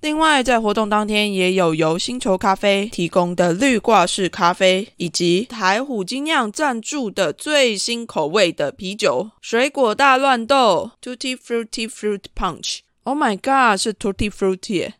另外，在活动当天也有由星球咖啡提供的绿挂式咖啡，以及台虎精酿赞助的最新口味的啤酒——水果大乱斗 （Tutti Frutti Fruit Punch）。Oh my god，是 Tutti Frutti！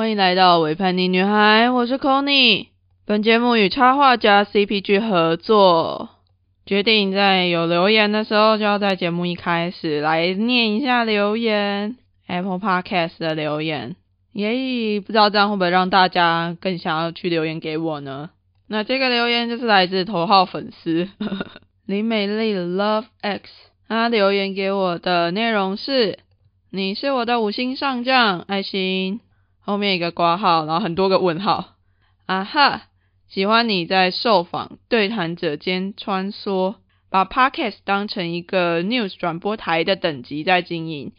欢迎来到伪叛逆女孩，我是 Conny。本节目与插画家 CPG 合作，决定在有留言的时候，就要在节目一开始来念一下留言，Apple Podcast 的留言。耶，不知道这样会不会让大家更想要去留言给我呢？那这个留言就是来自头号粉丝 林美丽 Love X，她留言给我的内容是：你是我的五星上将，爱心。后面一个挂号，然后很多个问号。啊哈，喜欢你在受访对谈者间穿梭，把 podcast 当成一个 news 转播台的等级在经营。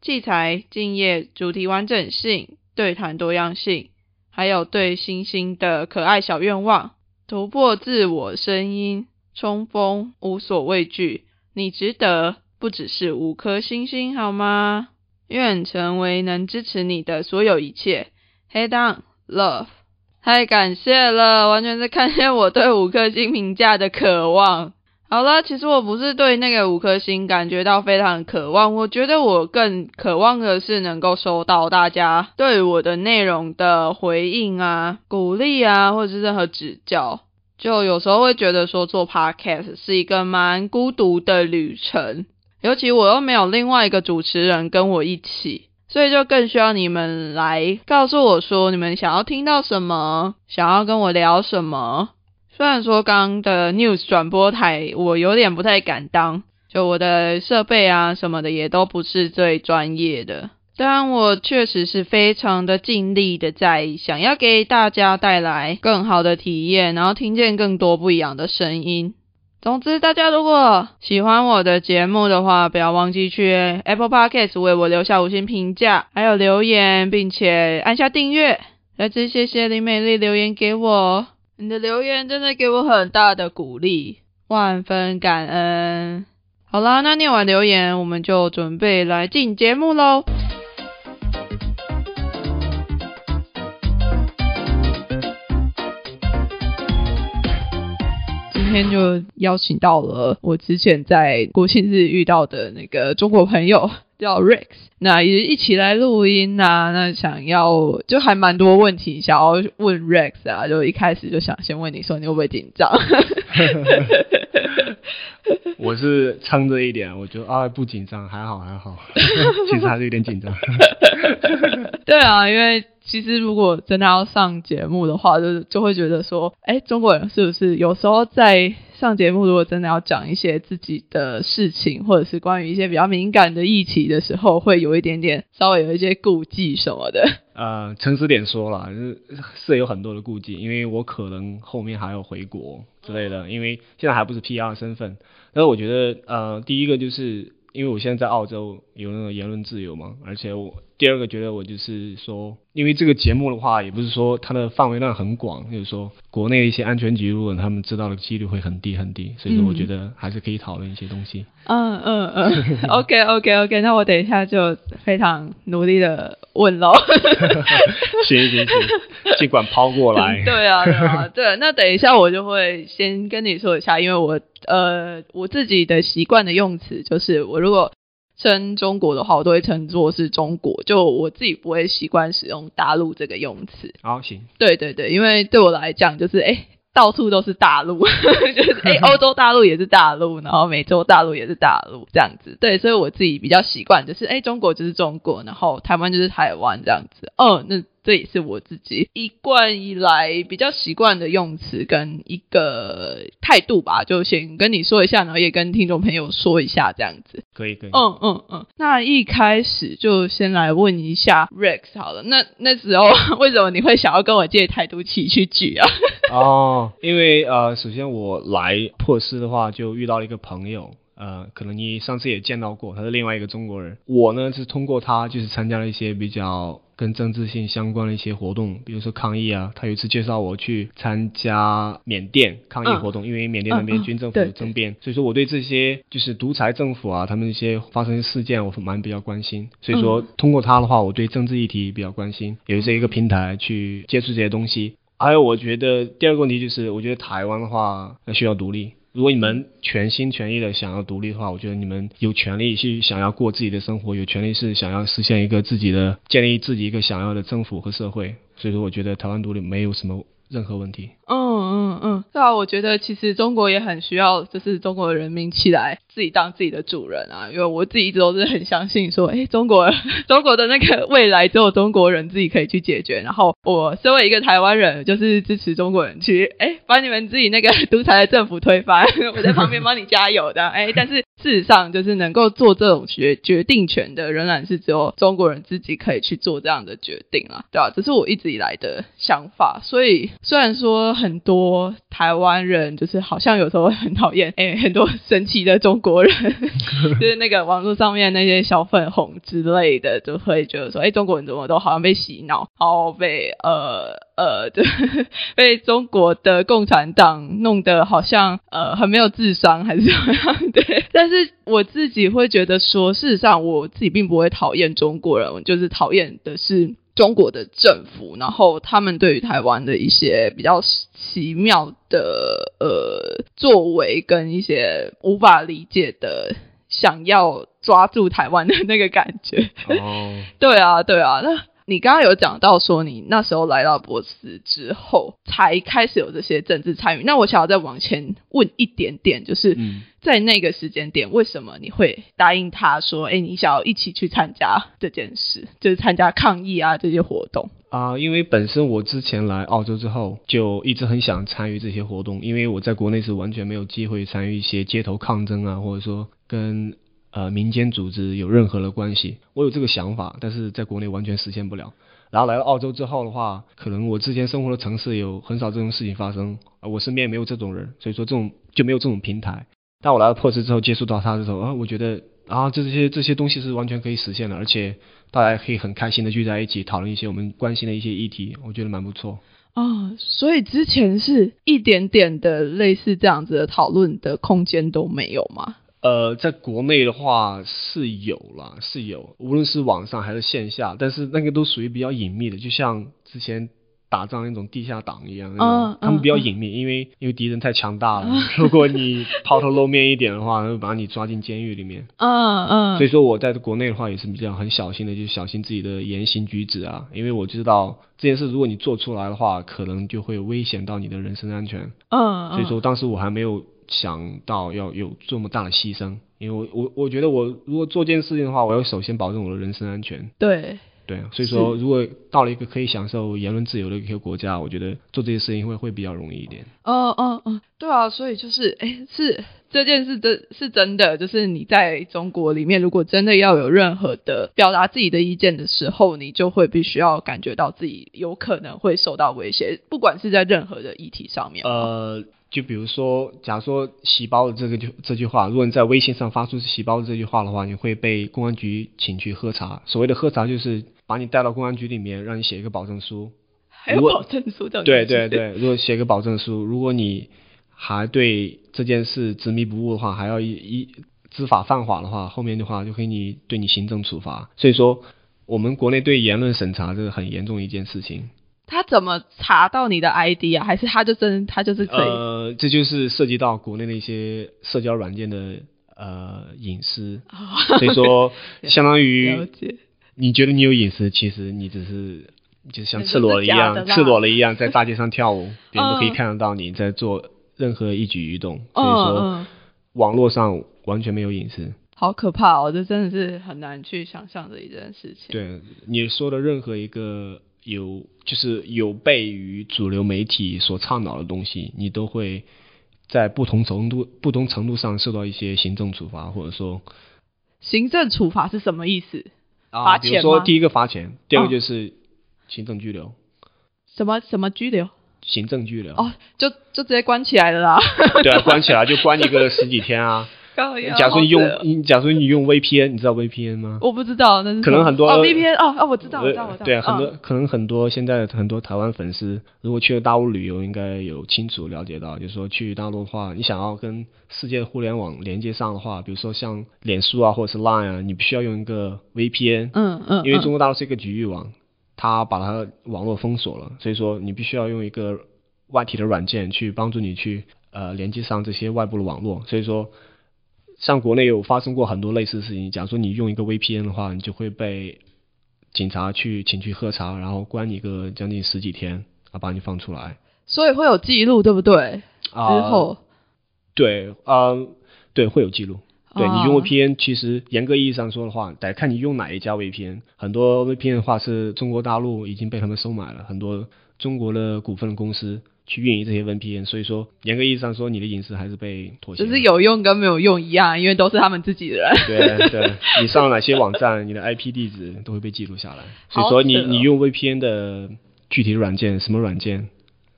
器材敬业，主题完整性，对谈多样性，还有对星星的可爱小愿望，突破自我声音，冲锋无所畏惧。你值得不只是五颗星星，好吗？愿成为能支持你的所有一切。Head on, love，太感谢了，完全是看见我对五颗星评价的渴望。好了，其实我不是对那个五颗星感觉到非常渴望，我觉得我更渴望的是能够收到大家对我的内容的回应啊、鼓励啊，或者是任何指教。就有时候会觉得说做 podcast 是一个蛮孤独的旅程。尤其我又没有另外一个主持人跟我一起，所以就更需要你们来告诉我说你们想要听到什么，想要跟我聊什么。虽然说刚的 news 转播台我有点不太敢当，就我的设备啊什么的也都不是最专业的，但我确实是非常的尽力的在想要给大家带来更好的体验，然后听见更多不一样的声音。总之，大家如果喜欢我的节目的话，不要忘记去 Apple Podcast 为我留下五星评价，还有留言，并且按下订阅。再次谢谢林美丽留言给我，你的留言真的给我很大的鼓励，万分感恩。好啦，那念完留言，我们就准备来进节目喽。天就邀请到了我之前在国庆日遇到的那个中国朋友。叫 Rex，那也一起来录音啊。那想要就还蛮多问题想要问 Rex 啊，就一开始就想先问你说你会不会紧张？我是撑着一点，我觉得啊不紧张，还好还好，其实还是有点紧张。对啊，因为其实如果真的要上节目的话，就就会觉得说，哎，中国人是不是有时候在。上节目如果真的要讲一些自己的事情，或者是关于一些比较敏感的议题的时候，会有一点点稍微有一些顾忌什么的。呃，诚实点说了，是是有很多的顾忌，因为我可能后面还要回国之类的，因为现在还不是 PR 身份。但是我觉得，呃，第一个就是因为我现在在澳洲有那个言论自由嘛，而且我。第二个觉得我就是说，因为这个节目的话，也不是说它的范围量很广，就是说国内的一些安全局，如果他们知道的几率会很低很低，所以说我觉得还是可以讨论一些东西。嗯嗯嗯，OK OK OK，那我等一下就非常努力的问喽。行行行，尽管抛过来。对啊对啊对，那等一下我就会先跟你说一下，因为我呃我自己的习惯的用词就是我如果。称中国的话，我都会称作是中国，就我自己不会习惯使用大陆这个用词。好，行。对对对，因为对我来讲，就是哎，到处都是大陆，就是哎，欧洲大陆也是大陆，然后美洲大陆也是大陆，这样子。对，所以我自己比较习惯，就是哎，中国就是中国，然后台湾就是台湾这样子。哦，那。这也是我自己一贯以来比较习惯的用词跟一个态度吧，就先跟你说一下，然后也跟听众朋友说一下，这样子。可以，可以。嗯嗯嗯。那一开始就先来问一下 Rex 好了，那那时候为什么你会想要跟我借台独旗去举啊？哦，因为呃，首先我来珀斯的话，就遇到了一个朋友。呃，可能你上次也见到过，他是另外一个中国人。我呢是通过他，就是参加了一些比较跟政治性相关的一些活动，比如说抗议啊。他有一次介绍我去参加缅甸抗议活动，因为缅甸那边军政府政变，所以说我对这些就是独裁政府啊，他们一些发生事件，我蛮比较关心。所以说通过他的话，我对政治议题比较关心，有这一个平台去接触这些东西。还有，我觉得第二个问题就是，我觉得台湾的话需要独立。如果你们全心全意的想要独立的话，我觉得你们有权利去想要过自己的生活，有权利是想要实现一个自己的建立自己一个想要的政府和社会。所以说，我觉得台湾独立没有什么任何问题。嗯嗯嗯，对啊，我觉得其实中国也很需要，就是中国人民起来。自己当自己的主人啊，因为我自己一直都是很相信说，哎，中国 中国的那个未来只有中国人自己可以去解决。然后我身为一个台湾人，就是支持中国人去，哎，把你们自己那个独裁的政府推翻，我在旁边帮你加油的。哎，但是事实上，就是能够做这种决决定权的，仍然是只有中国人自己可以去做这样的决定啊，对吧？这是我一直以来的想法。所以虽然说很多台湾人就是好像有时候很讨厌，哎，很多神奇的中。国人 就是那个网络上面那些小粉红之类的，就会觉得说，哎，中国人怎么都好像被洗脑，然后被呃呃，就，被中国的共产党弄得好像呃很没有智商还是怎么样？对，但是我自己会觉得说，事实上我自己并不会讨厌中国人，就是讨厌的是。中国的政府，然后他们对于台湾的一些比较奇妙的呃作为，跟一些无法理解的想要抓住台湾的那个感觉。哦，对啊，对啊，那。你刚刚有讲到说，你那时候来到博斯之后，才开始有这些政治参与。那我想要再往前问一点点，就是在那个时间点，为什么你会答应他说，哎，你想要一起去参加这件事，就是参加抗议啊这些活动啊？因为本身我之前来澳洲之后，就一直很想参与这些活动，因为我在国内是完全没有机会参与一些街头抗争啊，或者说跟。呃，民间组织有任何的关系，我有这个想法，但是在国内完全实现不了。然后来到澳洲之后的话，可能我之前生活的城市有很少这种事情发生，我身边也没有这种人，所以说这种就没有这种平台。但我来到珀斯之后，接触到他的时候，啊，我觉得啊，这些这些东西是完全可以实现的，而且大家可以很开心的聚在一起讨论一些我们关心的一些议题，我觉得蛮不错。啊，所以之前是一点点的类似这样子的讨论的空间都没有吗？呃，在国内的话是有啦，是有，无论是网上还是线下，但是那个都属于比较隐秘的，就像之前。打仗那种地下党一样，嗯他们比较隐秘，因为因为敌人太强大了，如果你抛头露面一点的话，会把你抓进监狱里面。嗯嗯，所以说我在国内的话也是比较很小心的，就小心自己的言行举止啊，因为我知道这件事如果你做出来的话，可能就会危险到你的人身安全。嗯，所以说当时我还没有想到要有这么大的牺牲，因为我我我觉得我如果做这件事情的话，我要首先保证我的人身安全。对，对啊，所以说如果到了一个可以享受言论自由的一个国家，我觉得做这些事情会会比较容易一点。嗯嗯嗯，对啊，所以就是，哎，是这件事真是真的，就是你在中国里面，如果真的要有任何的表达自己的意见的时候，你就会必须要感觉到自己有可能会受到威胁，不管是在任何的议题上面。呃，就比如说，假如说“洗包”的这个就这句话，如果你在微信上发出“洗包”的这句话的话，你会被公安局请去喝茶。所谓的喝茶，就是把你带到公安局里面，让你写一个保证书。还有保证书的，对对，对，如果写个保证书，如果你还对这件事执迷不悟的话，还要一一知法犯法的话，后面的话就可以你对你行政处罚。所以说，我们国内对言论审查这是很严重一件事情。他怎么查到你的 ID 啊？还是他就真他就是可以？呃，这就是涉及到国内的一些社交软件的呃隐私，所以说 相当于，你觉得你有隐私，其实你只是就像赤裸了一样，赤裸了一样在大街上跳舞，别人都可以嗯看得到你在做任何一举一动，所嗯以说嗯，网络上完全没有隐私。好可怕哦！这真的是很难去想象的一件事情。对你说的任何一个有就是有悖于主流媒体所倡导的东西，你都会在不同程度不同程度上受到一些行政处罚，或者说行政处罚是什么意思？啊，罚钱吗比如说第一个罚钱，第二个嗯就是行政拘留，什么什么拘留？行政拘留。哦，就就直接关起来了啦。对啊，关起来就关一个 十几天啊。靠假如你用假如你用 VPN，你知道 VPN 吗？我不知道那是可能很多哦 VPN 哦哦我知道我知道我知道对啊，很多、嗯可能很多现在很多台湾粉丝，如果去了大陆旅游，应该有清楚了解到，就是说去大陆的话，你想要跟世界的互联网连接上的话，比如说像脸书啊或者是 Line 啊，你必须要用一个 VPN，嗯嗯，因为嗯中国大陆是一个局域网，它把它网络封锁了，所以说你必须要用一个外体的软件去帮助你去呃连接上这些外部的网络，所以说。像国内有发生过很多类似的事情，假如说你用一个 VPN 的话，你就会被警察去请去喝茶，然后关你个将近十几天，啊，把你放出来。所以会有记录对不对？之啊、后对，呃，对，会有记录。对你用哦 VPN，其实严格意义上说的话，得看你用哪一家 VPN。很多 VPN 的话是中国大陆已经被他们收买了，很多中国的股份公司去运营这些 VPN，所以说严格意义上说，你的隐私还是被妥协了。就是有用跟没有用一样，因为都是他们自己的人。对对，你上哪些网站，你的 IP 地址都会被记录下来。所以说你你用 VPN 的具体的软件，什么软件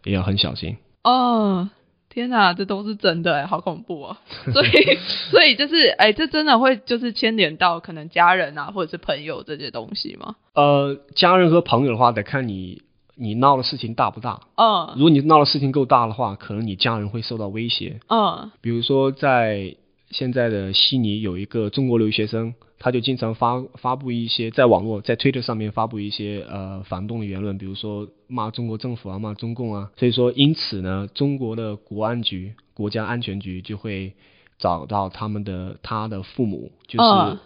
也要很小心。哦，天哪，这都是真的哎，好恐怖哦！所以，所以就是，哎，这真的会就是牵连到可能家人啊，或者是朋友这些东西吗？呃，家人和朋友的话，得看你你闹的事情大不大。嗯如果你闹的事情够大的话，可能你家人会受到威胁。嗯比如说，在现在的悉尼有一个中国留学生，他就经常发发布一些在网络在推特上面发布一些呃反动的言论，比如说骂中国政府啊、骂中共啊。所以说，因此呢，中国的国安局、国家安全局就会找到他们的他的父母，就是。嗯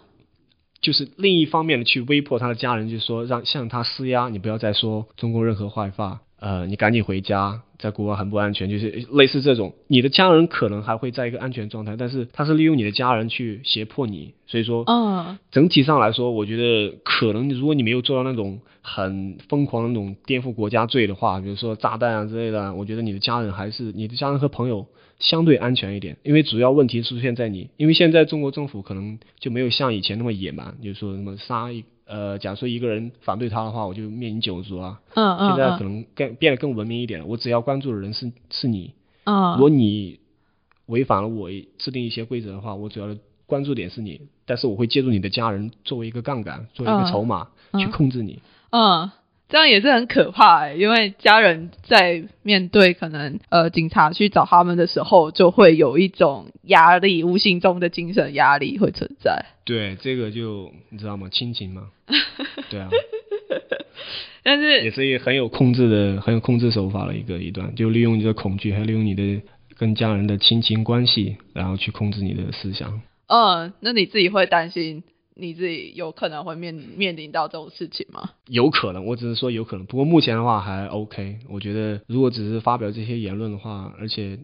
就是另一方面的去威迫他的家人，就是说让向他施压，你不要再说中国任何坏话，呃，你赶紧回家，在国外很不安全，就是类似这种。你的家人可能还会在一个安全状态，但是他是利用你的家人去胁迫你，所以说嗯整体上来说，我觉得可能如果你没有做到那种很疯狂的那种颠覆国家罪的话，比如说炸弹啊之类的，我觉得你的家人还是你的家人和朋友相对安全一点，因为主要问题出现在你，因为现在中国政府可能就没有像以前那么野蛮，就是说什么杀一呃，假如说一个人反对他的话，我就灭你九族啊，嗯嗯，现在可能更变得更文明一点，我只要关注的人是是你，嗯。如果你违反了我制定一些规则的话，我主要的关注点是你，但是我会借助你的家人作为一个杠杆，作为一个嗯。筹码、去嗯控制你。嗯，这样也是很可怕哎，因为家人在面对可能呃警察去找他们的时候，就会有一种压力，无形中的精神压力会存在。对，这个就你知道吗？亲情嘛，对啊，但是也是一个很有控制的、很有控制手法的一个一段，就利用你的恐惧，还利用你的跟家人的亲情关系，然后去控制你的思想。嗯，那你自己会担心你自己有可能会面面临到这种事情吗？有可能，我只是说有可能。不过目前的话还 OK，我觉得如果只是发表这些言论的话，而且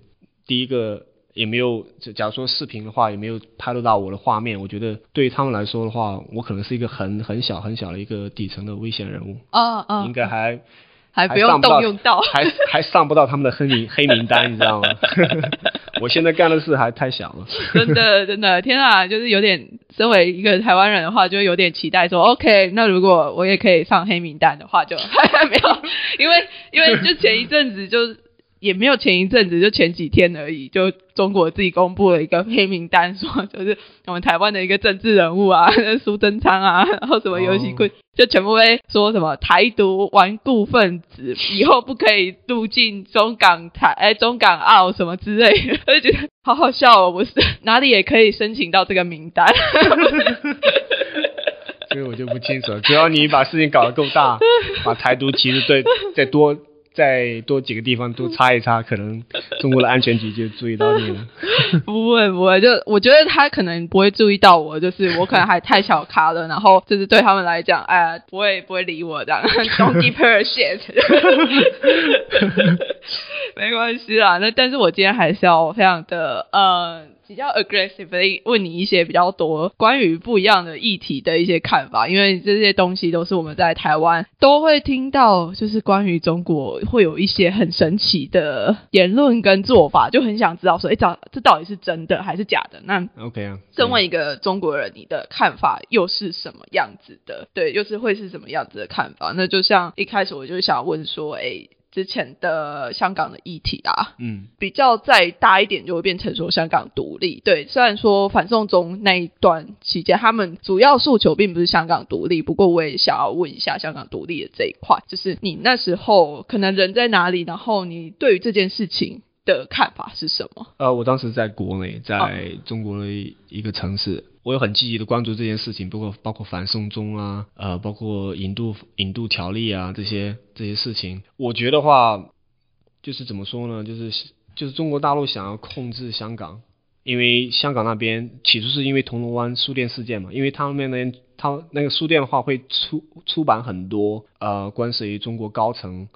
第一个也没有，假如说视频的话也没有拍录到我的画面，我觉得对于他们来说的话，我可能是一个很很小很小的一个底层的危险人物，啊啊，应该还还不用动用到，还还上不到他们的黑名黑名单，你知道吗？我现在干的事还太小了，真的真的，天啊，就是有点，身为一个台湾人的话，就有点期待说，OK，那如果我也可以上黑名单的话，就 没有，因为因为就前一阵子就。也没有前一阵子，就前几天而已，就中国自己公布了一个黑名单，说就是我们台湾的一个政治人物啊，苏贞昌啊，然后什么游戏坤，就全部会说什么台独顽固分子，以后不可以入境中港台，哎，中港澳什么之类的，我就觉得好好笑哦，不是 哪里也可以申请到这个名单，所以我就不清楚了。只要你把事情搞得够大，把台独其实对再多。再多几个地方都擦一擦，可能中国的安全局就注意到你了。不会不会，就我觉得他可能不会注意到我，就是我可能还太小咖了，然后就是对他们来讲，哎，不会不会理我这样。Don't give her shit。没关系啦，那但是我今天还是要非常的呃。比较 aggressively 问你一些比较多关于不一样的议题的一些看法，因为这些东西都是我们在台湾都会听到，就是关于中国会有一些很神奇的言论跟做法，就很想知道说，哎，这这到底是真的还是假的？那 OK 啊，身为一个中国人，你的看法又是什么样子的？对，又是会是什么样子的看法？那就像一开始我就想问说，哎。之前的香港的议题啊，嗯，比较再大一点就会变成说香港独立。对，虽然说反送中那一段期间，他们主要诉求并不是香港独立，不过我也想要问一下香港独立的这一块，就是你那时候可能人在哪里，然后你对于这件事情的看法是什么？呃，我当时在国内，在中国的一个城市。我有很积极的关注这件事情，包括包括反送中啊，呃，包括引渡引渡条例啊这些这些事情。我觉得话，就是怎么说呢？就是就是中国大陆想要控制香港，因为香港那边起初是因为铜锣湾书店事件嘛，因为他们那边他那个书店的话会出出版很多呃关于中国高层。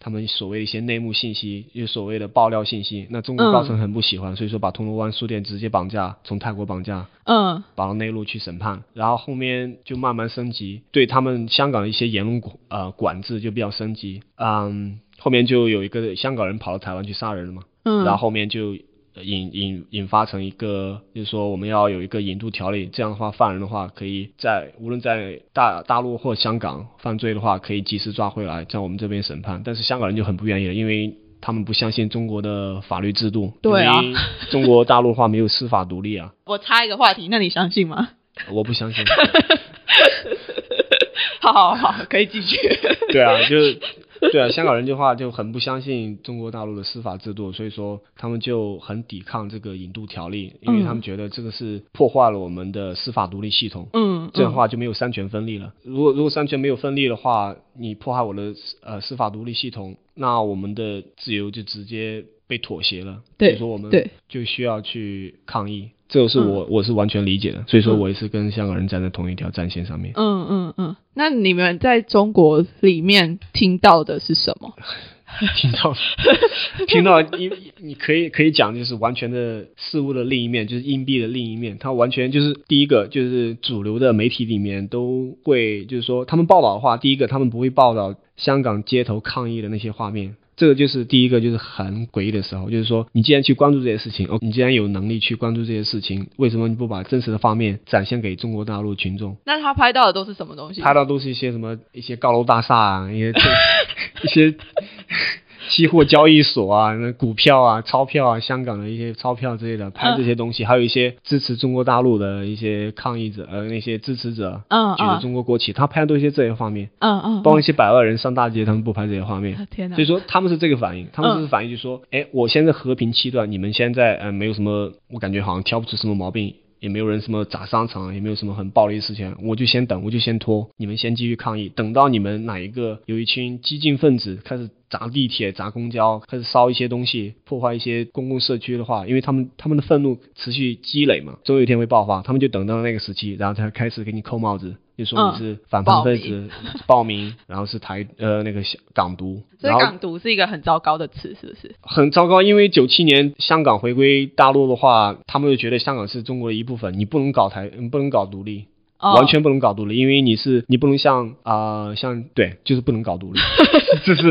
他们所谓的一些内幕信息，有所谓的爆料信息，那中国高层很不喜欢，所以说把铜锣湾书店直接绑架，从泰国绑架，嗯，绑到内陆去审判，然后后面就慢慢升级，对他们香港的一些言论呃管制就比较升级，嗯，后面就有一个香港人跑到台湾去杀人了嘛，嗯，然后后面就。引引引发成一个，就是说我们要有一个引渡条例，这样的话犯人的话可以在无论在大大陆或香港犯罪的话，可以及时抓回来，在我们这边审判。但是香港人就很不愿意了，因为他们不相信中国的法律制度，对啊，中国大陆话没有司法独立啊。我插一个话题，那你相信吗？我不相信。好好好，可以继续。对啊，就是。对啊，香港人的话就很不相信中国大陆的司法制度，所以说他们就很抵抗这个引渡条例，因为他们觉得这个是破坏了我们的司法独立系统。嗯，这样的话就没有三权分立了。如果如果三权没有分立的话，你破坏我的呃司法独立系统，那我们的自由就直接被妥协了。所以说我们就需要去抗议。这个是我我是完全理解的，所以说我也是跟香港人站在同一条战线上面。嗯嗯嗯，那你们在中国里面听到的是什么？听到，听到，你你可以可以讲，就是完全的事物的另一面，就是硬币的另一面。它完全就是第一个，就是主流的媒体里面都会，就是说他们报道的话，第一个他们不会报道香港街头抗议的那些画面。这个就是第一个，就是很诡异的时候，就是说，你既然去关注这些事情，哦，你既然有能力去关注这些事情，为什么你不把真实的画面展现给中国大陆群众？那他拍到的都是什么东西？拍到都是一些什么一些高楼大厦啊，一些 一些。期货交易所啊，那股票啊，钞票啊，香港的一些钞票之类的，拍这些东西，还有一些支持中国大陆的一些抗议者，呃，那些支持者，嗯，举着中国国旗，他拍的都是些这些画面，嗯嗯，包括一些百万人上大街，他们不拍这些画面，天哪，所以说他们是这个反应，他们是反应，就说，哎，我现在和平期段，你们现在呃没有什么，我感觉好像挑不出什么毛病。也没有人什么砸商场，也没有什么很暴力的事情，我就先等，我就先拖，你们先继续抗议，等到你们哪一个有一群激进分子开始砸地铁、砸公交，开始烧一些东西，破坏一些公共社区的话，因为他们他们的愤怒持续积累嘛，总有一天会爆发，他们就等到那个时期，然后才开始给你扣帽子。就说你是反叛分子、报名，然后是台呃那个港独，所以港独是一个很糟糕的词，是不是？很糟糕，因为九七年香港回归大陆的话，他们就觉得香港是中国的一部分，你不能搞台，不能搞独立，完全不能搞独立，因为你是你不能像啊像对，就是不能搞独立，这是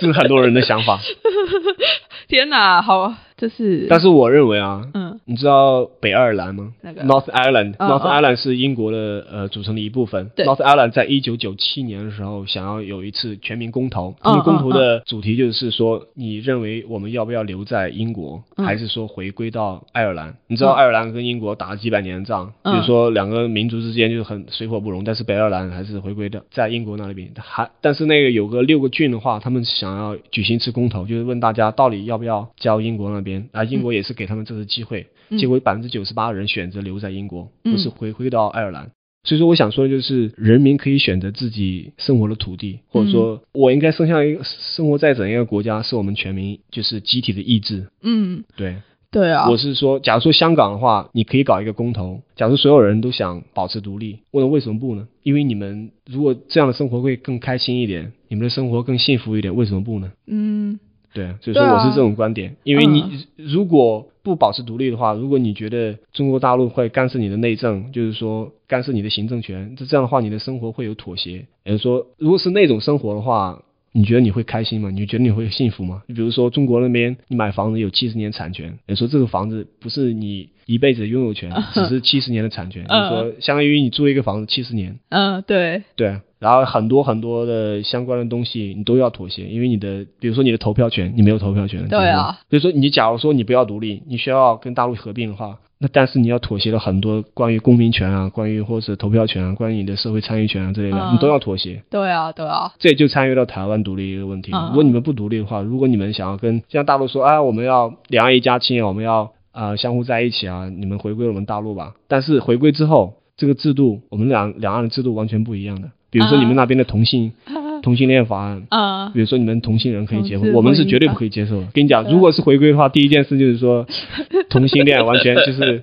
这是很多人的想法。天哪，好。就是，但是我认为啊，嗯，你知道北爱尔兰吗那个？North Ireland，North Ireland 是英国的呃组成的一部分。North Ireland 在一九九七年的时候想要有一次全民公投，他们公投的主题就是说，你认为我们要不要留在英国，还是说回归到爱尔兰？你知道爱尔兰跟英国打了几百年的仗，比如说两个民族之间就是很水火不容，但是北爱尔兰还是回归的在英国那里边。还但是那个有个六个郡的话，他们想要举行一次公投，就是问大家到底要不要交英国那。边啊，英国也是给他们这次机会，结果百分之九十八的人选择留在英国，不是回归到爱尔兰。所以说，我想说的就是，人民可以选择自己生活的土地，或者说，我应该生下一个生活在怎样一个国家，是我们全民就是集体的意志。嗯，对，对啊。我是说，假如说香港的话，你可以搞一个公投，假如所有人都想保持独立，问为什么不呢？因为你们如果这样的生活会更开心一点，你们的生活更幸福一点，为什么不呢？嗯。对，所以说我是这种观点，因为你如果不保持独立的话，如果你觉得中国大陆会干涉你的内政，就是说干涉你的行政权，这这样的话，你的生活会有妥协。也就是说，如果是那种生活的话，你觉得你会开心吗？你觉得你会幸福吗？你比如说中国那边，你买房子有七十年产权，也说这个房子不是你一辈子拥有权，只是七十年的产权，就是说相当于你租一个房子七十年。嗯，对，对。然后很多很多的相关的东西你都要妥协，因为你的，比如说你的投票权，你没有投票权。对啊。所以说你假如说你不要独立，你需要跟大陆合并的话，那但是你要妥协了很多关于公民权啊，关于或者投票权啊，关于你的社会参与权啊之类的，你都要妥协。对啊，对啊。这就参与到台湾独立一个问题。如果你们不独立的话，如果你们想要跟像大陆说啊，我们要两岸一家亲，我们要啊相互在一起啊，你们回归我们大陆吧。但是回归之后，这个制度，我们两两岸的制度完全不一样的。比如说你们那边的同性 同性恋法案，啊，比如说你们同性人可以结婚，我们是绝对不可以接受的。跟你讲，如果是回归的话，第一件事就是说 同性恋完全就是，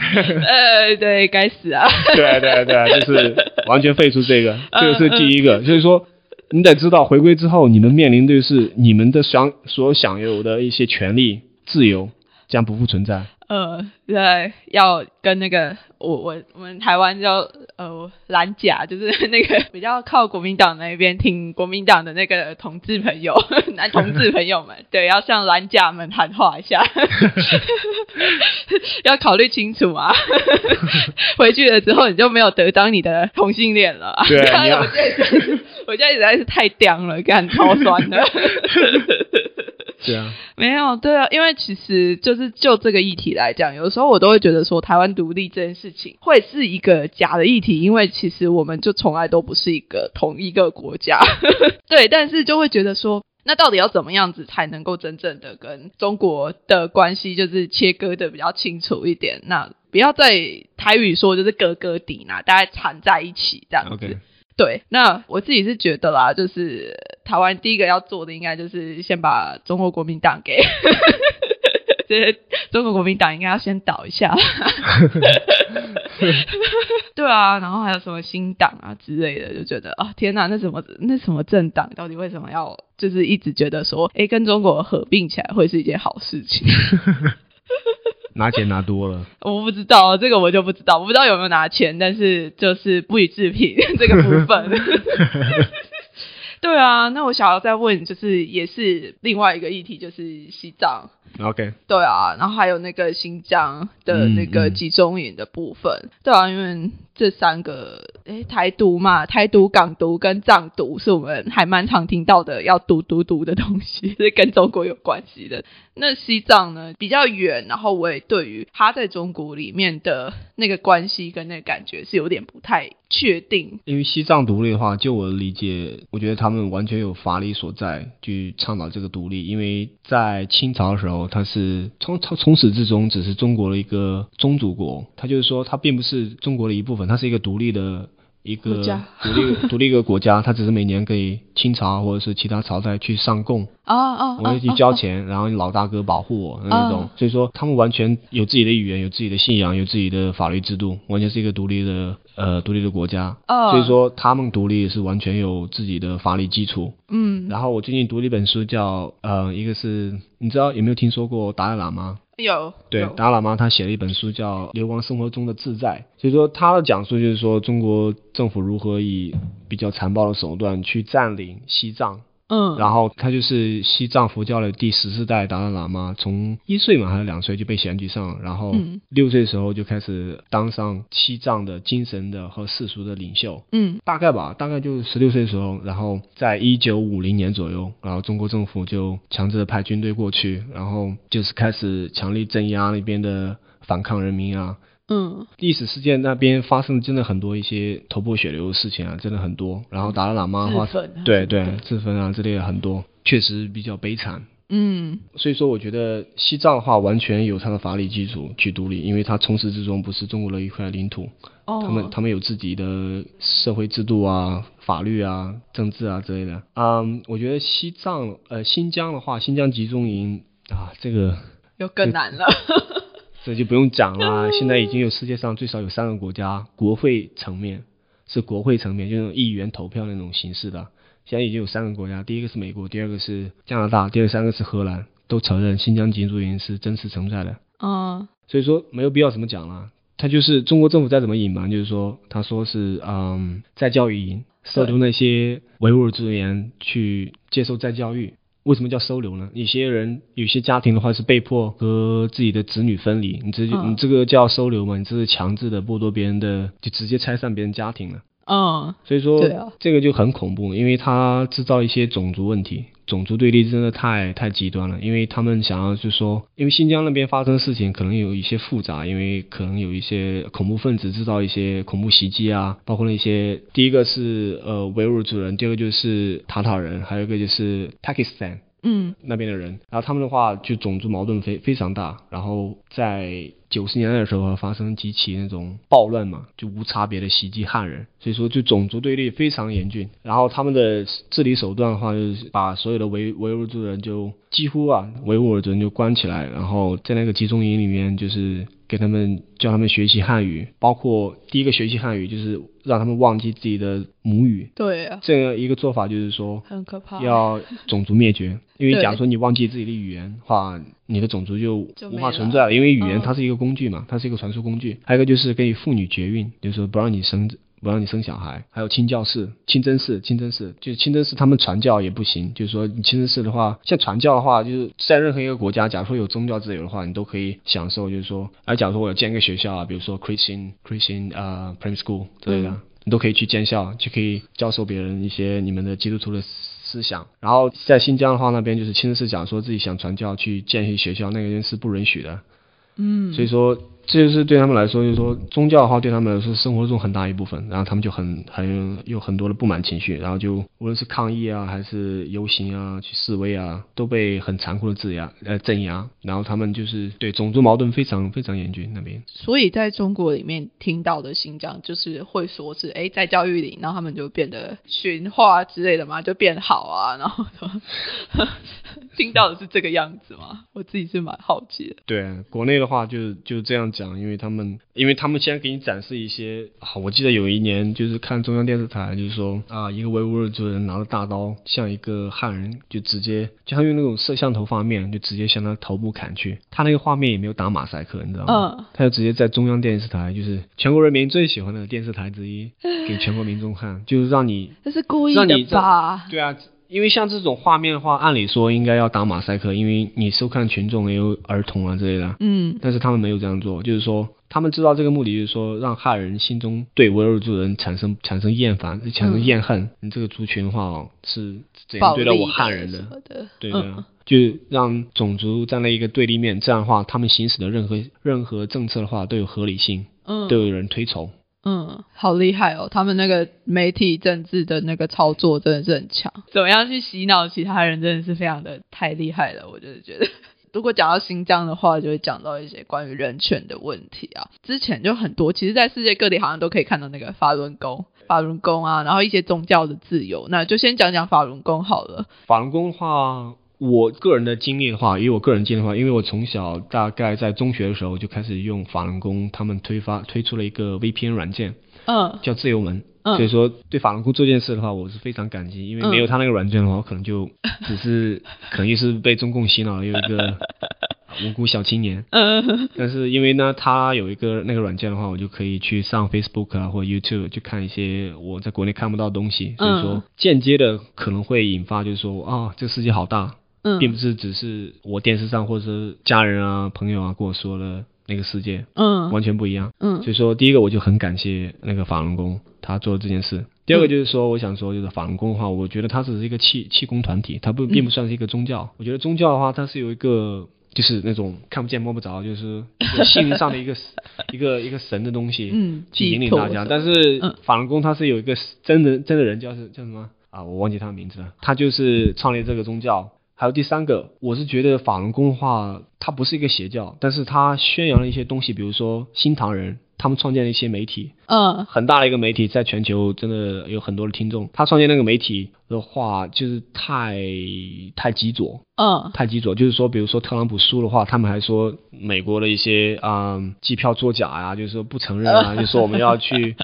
呃，对该死啊！对对对，就是完全废除这个，这个是第一个。就是说你得知道，回归之后你们面临的是你们的享所享有的一些权利自由将不复存在。呃，对，要跟那个我我我们台湾叫呃蓝甲，就是 那个比较靠国民党那边挺国民党的那个同志朋友，男同志朋友们，对，要向蓝甲们喊话一下，要考虑清楚啊，回去了之后你就没有得当你的同性恋了。对，我现在我现在实在是太刁了，干超酸的。对啊，没有对啊，因为其实就是就这个议题来讲，有时候我都会觉得说台湾独立这件事情会是一个假的议题，因为其实我们就从来都不是一个同一个国家，对，但是就会觉得说，那到底要怎么样子才能够真正的跟中国的关系就是切割的比较清楚一点？那不要再台语说就是哥哥底呐，大家缠在一起这样子。对，那我自己是觉得啦，就是台湾第一个要做的，应该就是先把中国国民党给，这中国国民党应该要先倒一下。对啊，然后还有什么新党啊之类的，就觉得啊，天哪，那什么那什么政党到底为什么要，就是一直觉得说，哎，跟中国合并起来会是一件好事情。拿钱拿多了，我不知道这个我就不知道，我不知道有没有拿钱，但是就是不予置评 这个部分。对啊，那我想要再问，就是也是另外一个议题，就是西藏。OK。对啊，然后还有那个新疆的那个集中营的部分。对啊，因为这三个，诶，台独嘛，台独、港独跟藏独是 我们还蛮常听到的要独独独的东西，是跟中国有关系的。那西藏呢比较远，然后我也对于他在中国里面的那个关系跟那个感觉是有点不太确定。因为西藏独立的话，就我的理解，我觉得他们完全有法理所在去倡导这个独立，因为在清朝的时候，它是从从从始至终只是中国的一个宗主国，它就是说它并不是中国的一部分，它是一个独立的。一个独立 独立一个国家，它只是每年给清朝或者是其他朝代去上贡，哦哦，我要去交钱，然后老大哥保护我那种，所以说他们完全有自己的语言，有自己的信仰，有自己的法律制度，完全是一个独立的呃独立的国家，所以说他们独立是完全有自己的法律基础。嗯，然后我最近读了一本书，叫呃一个是你知道有没有听说过达赖喇嘛？有对达喇嘛，他写了一本书叫《流亡生活中的自在》，所以说他的讲述就是说中国政府如何以比较残暴的手段去占领西藏。嗯，然后他就是西藏佛教的第十四代达赖喇嘛，从一岁嘛还是两岁就被选举上，然后六岁的时候就开始当上西藏的精神的和世俗的领袖。嗯，大概吧，大概就十六岁的时候，然后在一九五零年左右，然后中国政府就强制的派军队过去，然后就是开始强力镇压那边的反抗人民啊。嗯，历史事件那边发生真的很多一些头破血流的事情啊，真的很多。然后达赖喇嘛的话，对对，自焚啊之类的很多，确实比较悲惨。嗯，所以说我觉得西藏的话完全有它的法理基础去独立，因为它从始至终不是中国的一块领土。哦，他们他们有自己的社会制度啊、法律啊、政治啊之类的。嗯，我觉得西藏呃新疆的话，新疆集中营啊，这个又更难了。这就不用讲了，现在已经有世界上最少有三个国家，国会层面是国会层面，就那种议员投票那种形式的。现在已经有三个国家，第一个是美国，第二个是加拿大，第二三个是荷兰，都承认新疆集中营是真实存在的。啊，所以说没有必要怎么讲了。他就是中国政府再怎么隐瞒，就是说他说是嗯在教育营收留那些维吾尔族人去接受再教育。为什么叫收留呢？有些人、有些家庭的话是被迫和自己的子女分离，你这你这个叫收留吗？你这是强制的剥夺别人的，就直接拆散别人家庭了。嗯，所以说，对啊，这个就很恐怖，因为他制造一些种族问题，种族对立真的太太极端了。因为他们想要就说，因为新疆那边发生事情可能有一些复杂，因为可能有一些恐怖分子制造一些恐怖袭击啊，包括那些第一个是呃维吾尔族人，第二个就是塔塔人，还有一个就是 Pakistan。嗯，那边的人，然后他们的话就种族矛盾非非常大，然后在九十年代的时候发生几起那种暴乱嘛，就无差别的袭击汉人，所以说就种族对立非常严峻。然后他们的治理手段的话，就是把所有的维维吾尔族人就几乎啊维吾尔族人就关起来，然后在那个集中营里面就是给他们教他们学习汉语，包括第一个学习汉语就是让他们忘记自己的母语。对啊，这样一个做法就是说很可怕，要种族灭绝。因为假如说你忘记自己的语言话，你的种族就无法存在了。因为语言它是一个工具嘛，它是一个传输工具。还有一个就是给妇女绝孕，就是说不让你生，不让你生小孩。还有清教士、清真寺、清真寺，就是清真寺他们传教也不行。就是说你清真寺的话，像传教的话，就是在任何一个国家，假如说有宗教自由的话，你都可以享受。就是说，而假如说我要建一个学校啊，比如说 Christian Christian 啊 Prime School 之类的，你都可以去建校，就可以教授别人一些你们的基督徒的。思想，然后在新疆的话，那边就是清真寺讲说自己想传教去建一些学校，那个人是不允许的。嗯，所以说。这就是对他们来说，就是说宗教的话，对他们来说生活中很大一部分，然后他们就很很有很多的不满情绪，然后就无论是抗议啊，还是游行啊，去示威啊，都被很残酷的镇压呃镇压，然后他们就是对种族矛盾非常非常严峻那边。所以在中国里面听到的新疆，就是会说是哎在教育里，然后他们就变得驯化之类的嘛，就变好啊，然后 听到的是这个样子吗？我自己是蛮好奇的。对，国内的话就就这样讲，因为他们，因为他们现在给你展示一些，啊，我记得有一年就是看中央电视台，就是说啊，一个维吾尔族人拿着大刀向一个汉人就直接，就他用那种摄像头画面，就直接向他头部砍去。他那个画面也没有打马赛克，你知道吗？嗯。他就直接在中央电视台，就是全国人民最喜欢的电视台之一，给全国民众看，就是让你这是故意的吧？对啊。因为像这种画面的话，按理说应该要打马赛克，因为你收看群众也有儿童啊之类的，嗯但是他们没有这样做，就是说他们知道这个目的就是说让汉人心中对维吾尔族人产生产生厌烦，产生厌恨。你这个族群的话哦，是怎样对待我汉人的？对的，嗯就让种族站在一个对立面，这样的话，他们行使的任何任何政策的话都有合理性，嗯都有人推崇。嗯，好厉害哦！他们那个媒体政治的那个操作真的是很强，怎么样去洗脑其他人，真的是非常的太厉害了。我就是觉得，如果讲到新疆的话，就会讲到一些关于人权的问题啊。之前就很多，其实，在世界各地好像都可以看到那个法轮功、法轮功啊，然后一些宗教的自由。那就先讲讲法轮功好了。法轮功的话，我个人的经历的话，以我个人经历的话，因为我从小大概在中学的时候就开始用法轮功，他们推发推出了一个 VPN 软件嗯。叫自由门。嗯。所以说，对法轮功这件事的话，我是非常感激，因为没有他那个软件的话，我可能就 只是可能就是被中共洗脑了，有一个 无辜小青年。嗯。但是因为呢，他有一个那个软件的话，我就可以去上 Facebook 啊或者 YouTube 去看一些我在国内看不到的东西，所以说嗯。间接的可能会引发就是说啊，这个世界好大，并嗯不是只是我电视上或者是家人啊朋友啊跟我说的那个世界，嗯完全不一样。嗯所以说，第一个我就很感谢那个法轮功，他做这件事。第二个就是说，我想说，就是法轮功的话，我觉得它只是一个气气功团体，它不并不算是一个宗教。我觉得宗教的话，它是有一个就是那种看不见摸不着，就是心灵上的一个 一个一个神的东西，嗯，去引领大家。但是嗯法轮功它是有一个真的真的人叫是叫什么啊？我忘记他的名字了。他就是创立这个宗教。还有第三个，我是觉得法轮功的话，它不是一个邪教，但是它宣扬了一些东西，比如说新唐人。他们创建了一些媒体，嗯很大的一个媒体，在全球真的有很多的听众。他创建那个媒体的话，就是太太极左，嗯太极左，就是说，比如说特朗普输的话，他们还说美国的一些嗯机票作假呀、就是说不承认啊，就说我们要去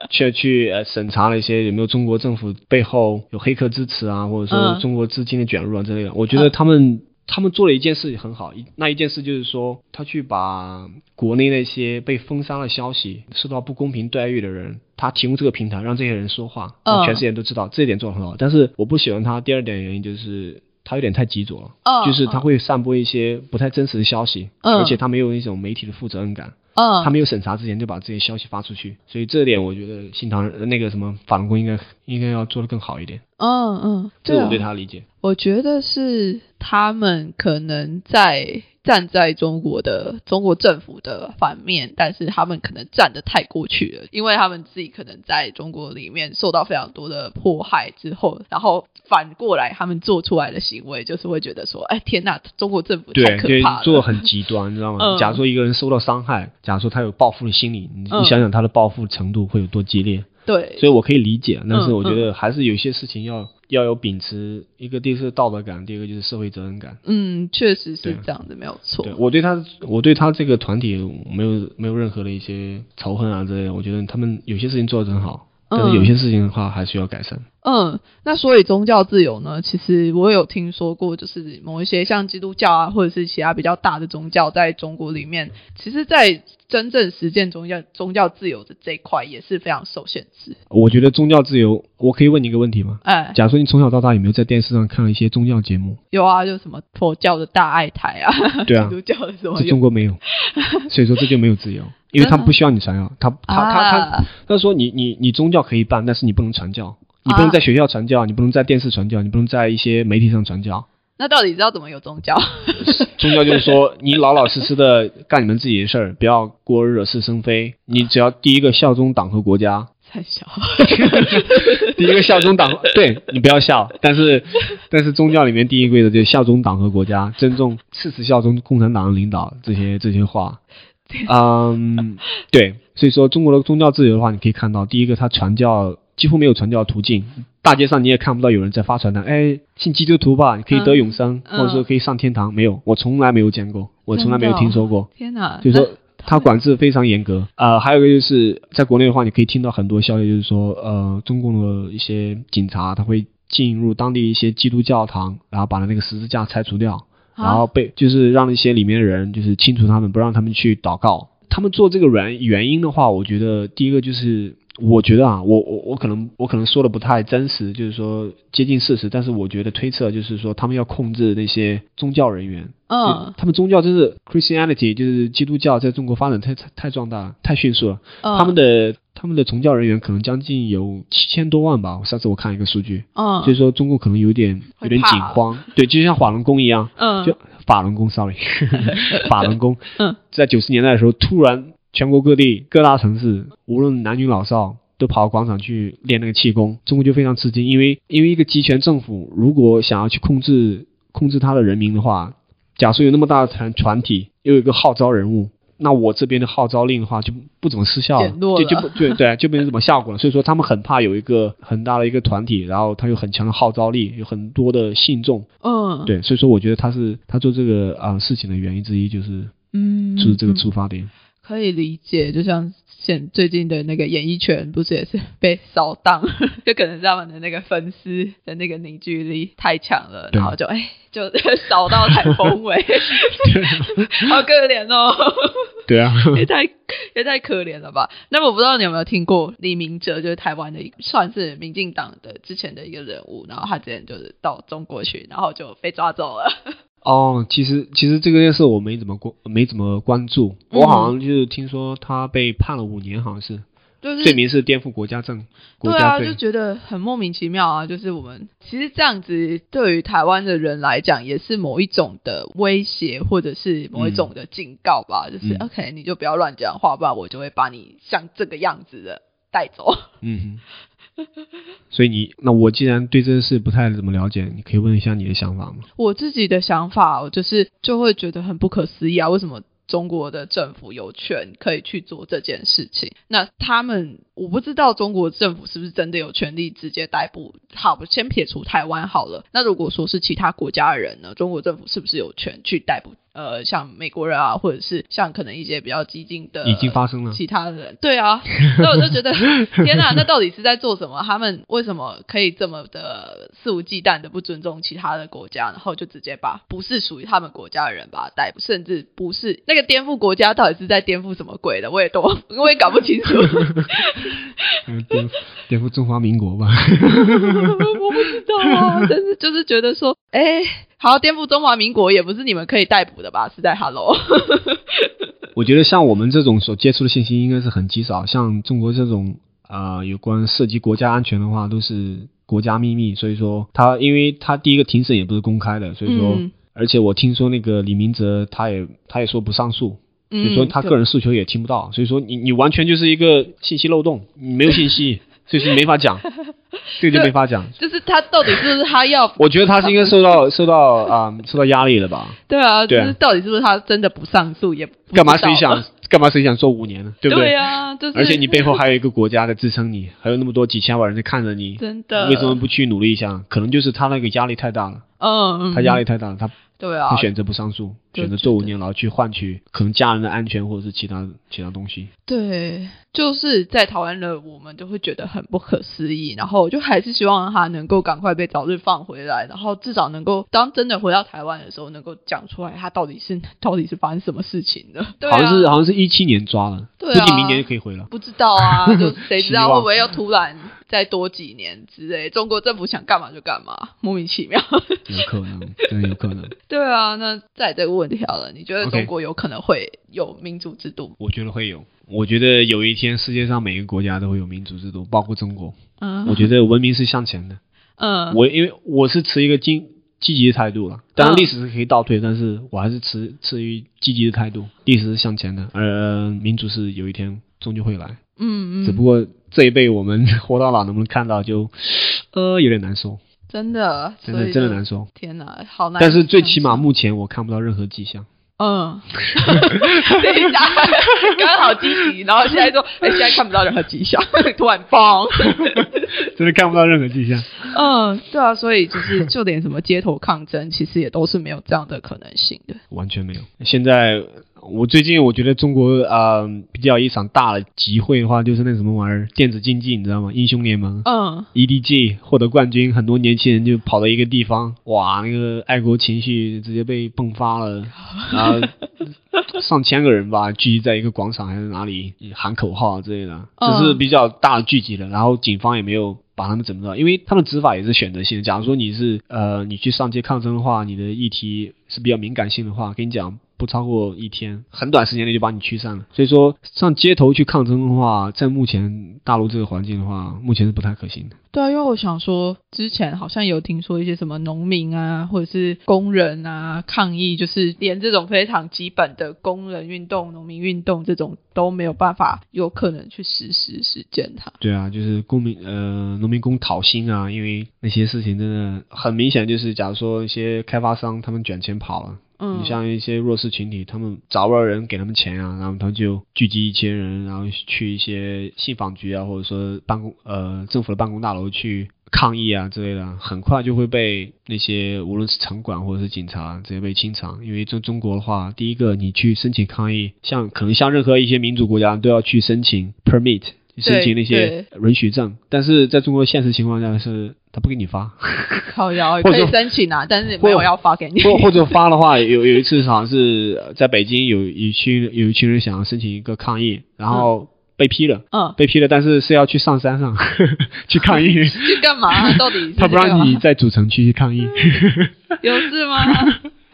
去去呃审查了一些有没有中国政府背后有黑客支持啊，或者说嗯中国资金的卷入啊之类的。我觉得他们。他们做了一件事很好，一那一件事就是说，他去把国内那些被封杀的消息、受到不公平待遇的人，他提供这个平台，让这些人说话，让嗯全世界都知道，这一点做得很好。但是我不喜欢他第二点原因就是他有点太执着了。嗯，就是他会散播一些不太真实的消息，嗯而且他没有一种媒体的负责任感，嗯他没有审查之前就把这些消息发出去，所以这点我觉得新唐那个什么法轮功应该应该要做得更好一点，嗯嗯，这是我啊对他的理解。我觉得是他们可能在站在中国的中国政府的反面，但是他们可能站得太过去了，因为他们自己可能在中国里面受到非常多的迫害之后，然后反过来他们做出来的行为就是会觉得说，哎天呐，中国政府太可怕，了，做很极端，你知道吗？嗯。假如说一个人受到伤害，假如说他有报复的心理，你想想他的报复程度会有多激烈，对，所以我可以理解，但是嗯我觉得还是有一些事情要要有秉持一个第一个是道德感，第二个就是社会责任感。嗯，确实是这样的，没有错对，我对他，我对他这个团体没有没有任何的一些仇恨啊之类的。我觉得他们有些事情做得很好，但是有些事情的话还需要改善。嗯，那所以宗教自由呢？其实我有听说过，就是某一些像基督教啊，或者是其他比较大的宗教，在中国里面，其实，在真正实践宗教宗教自由的这一块，也是非常受限制。我觉得宗教自由，我可以问你一个问题吗？哎，假如说你从小到大有没有在电视上看了一些宗教节目？有啊，就什么佛教的大爱台啊，对啊 基督教的什么这中国没有，所以说这就没有自由，因为他们不需要你传教，他他他他啊他说你你你宗教可以办，但是你不能传教，你不能在学校传教，你不能在电视传教，你不能在一些媒体上传教。那到底知道怎么有宗教？宗教就是说，你老老实实的干你们自己的事儿，不要过惹是生非。你只要第一个效忠党和国家，太小，第一个效忠党，对你不要笑。但是，但是宗教里面第一规则就是效忠党和国家，尊重誓死效忠共产党的领导这些这些话。嗯，对，所以说中国的宗教自由的话，你可以看到，第一个，它传教几乎没有传教途径，大街上你也看不到有人在发传单，哎，信基督徒吧，你可以得永生，嗯或者说可以上天堂，没有，我从来没有见过，我从来没有听说过。天哪！就是说那它管制非常严格。呃，还有一个就是在国内的话，你可以听到很多消息，就是说，呃，中共的一些警察他会进入当地一些基督教堂，然后把那个十字架拆除掉，啊然后被就是让一些里面的人就是清除他们，不让他们去祷告。他们做这个原原因的话，我觉得第一个就是我觉得啊，我我我可能我可能说的不太真实，就是说接近事实，但是我觉得推测就是说他们要控制那些宗教人员，嗯。他们宗教就是 Christianity，就是基督教在中国发展太太太壮大了，太迅速了。嗯，他们的他们的从教人员可能将近有七千多万吧，我上次我看一个数据，嗯，所以说中国可能有点有点紧慌，对，就像法轮功一样，嗯。就法轮功，sorry，法轮功，嗯，在九十年代的时候，突然全国各地各大城市，无论男女老少。都跑到广场去练那个气功，中国就非常吃惊，因为因为一个集权政府如果想要去控制控制他的人民的话，假设有那么大的团团体，又有一个号召人物，那我这边的号召令的话就不不怎么失效了，就就不对对，就没有什么效果了。所以说他们很怕有一个很大的一个团体，然后他有很强的号召力，有很多的信众，嗯，对，所以说我觉得他是他做这个啊、事情的原因之一就是嗯，就是这个嗯出发点。可以理解，就像现最近的那个演艺圈，不是也是被扫荡，就可能是他们的那个粉丝的那个凝聚力太强了，然后就哎就扫到台风尾，好可怜哦，对啊，也太也太可怜了吧？那么我不知道你有没有听过李明哲，就是台湾的算是民进党的之前的一个人物，然后他之前就是到中国去，然后就被抓走了。哦，其实其实这个件事我没怎么关没怎么关注，嗯我好像就是听说他被判了五年，好像是就是罪名是颠覆国家政国对啊，就觉得很莫名其妙啊！就是我们其实这样子对于台湾的人来讲，也是某一种的威胁，或者是某一种的警告吧。就是、嗯 OK，你就不要乱讲话，不然我就会把你像这个样子的带走。嗯哼。所以你那我既然对这件事不太怎么了解，你可以问一下你的想法吗？我自己的想法，我就是就会觉得很不可思议啊！为什么中国的政府有权可以去做这件事情？那他们我不知道中国政府是不是真的有权利直接逮捕？好，我先撇除台湾好了。那如果说是其他国家的人呢？中国政府是不是有权去逮捕？呃，像美国人啊，或者是像可能一些比较激进的，已经发生了。其他的人，对啊，那我就觉得 天哪，那到底是在做什么？他们为什么可以这么的肆无忌惮的不尊重其他的国家，然后就直接把不是属于他们国家的人把他逮捕，甚至不是那个颠覆国家，到底是在颠覆什么鬼的？我也懂 我也搞不清楚，嗯，颠覆颠覆中华民国吧。我不知道啊，但是就是觉得说，哎，好，颠覆中华民国也不是你们可以逮捕的吧？是在 Hello，我觉得像我们这种所接触的信息应该是很极少，像中国这种啊、呃有关涉及国家安全的话，都是国家秘密。所以说他，因为他第一个庭审也不是公开的，所以说，嗯而且我听说那个李明哲他也他也说不上诉，所以说嗯，他个人诉求也听不到，所以说你你完全就是一个信息漏洞，你没有信息，所以说没法讲，这个就没法讲。就是他到底是不是他要 我觉得他是应该受到受到啊、受到压力了吧？对啊，就对啊是到底是不是他真的不上诉也不干嘛谁想干嘛谁想做五年呢？对不对啊，就是而且你背后还有一个国家在支撑你，还有那么多几千万人在看着你，真的为什么不去努力一下？可能就是他那个压力太大了，嗯，他压力太大了，他对啊他，选择不上诉，就选择做五年牢去换取可能家人的安全或者是其他其他东西。对，就是在台湾的我们就会觉得很不可思议，然后就还是希望他能够赶快被早日放回来，然后至少能够当真的回到台湾的时候，能够讲出来他到底是到底是发生什么事情的。对啊，好像是好像是一七年抓了，对啊估计明年就可以回了。不知道啊，就谁知道会不会又突然再多几年之类？中国政府想干嘛就干嘛，莫名其妙。有可能，真的有可能。对啊，那再这个问题好了，你觉得中国有可能会有民主制度？我觉得会有，我觉得有一天世界上每个国家都会有民主制度，包括中国。嗯，我觉得文明是向前的。嗯，我因为我是持一个积积极的态度了，当然嗯历史是可以倒退，但是我还是持持于积极的态度。历史是向前的，而民主是有一天终究会来，嗯嗯，只不过这一辈我们活到老能不能看到就，呃有点难说，真的真的真的难说。天哪，好难。但是最起码，目前我看不到任何迹象。嗯，等一下，刚好积极，然后现在说，哎、现在看不到任何迹象，突然嘣。真的看不到任何迹象。嗯，对啊，所以就是就连什么街头抗争，其实也都是没有这样的可能性的。完全没有。现在我最近我觉得中国呃比较一场大的集会的话，就是那什么玩意儿电子竞技，你知道吗？英雄联盟。嗯，EDG 获得冠军，很多年轻人就跑到一个地方，哇，那个爱国情绪直接被迸发了，然后上千个人吧聚集在一个广场还是哪里喊口号之类的，嗯这是比较大的聚集了。然后警方也没有把他们怎么着，因为他们执法也是选择性的。假如说你是呃你去上街抗争的话，你的议题是比较敏感性的话，跟你讲。不超过一天，很短时间内就把你驱散了。所以说，上街头去抗争的话，在目前大陆这个环境的话，目前是不太可行的。对啊，因为我想说，之前好像有听说一些什么农民啊，或者是工人啊抗议，就是连这种非常基本的工人运动、农民运动这种都没有办法有可能去实施实践它。对啊，就是公民呃农民工讨薪啊，因为那些事情真的很明显，就是假如说一些开发商他们卷钱跑了。你像一些弱势群体，他们找不到人给他们钱啊，然后他就聚集一些人，然后去一些信访局啊，或者说办公呃政府的办公大楼去抗议啊之类的，很快就会被那些无论是城管或者是警察直接被清场。因为中中国的话，第一个你去申请抗议，像可能像任何一些民主国家都要去申请 permit。申请那些允许证，但是在中国现实情况下是他不给你发，靠腰 或者可以申请啊，但是没有要发给你。或或者发的话，有有一次好像是在北京有一群有一群人想要申请一个抗议，然后被批了，嗯，被批了，但是是要去上山上 去抗议，去干嘛？到底他不让你在主城区去抗议。有事吗？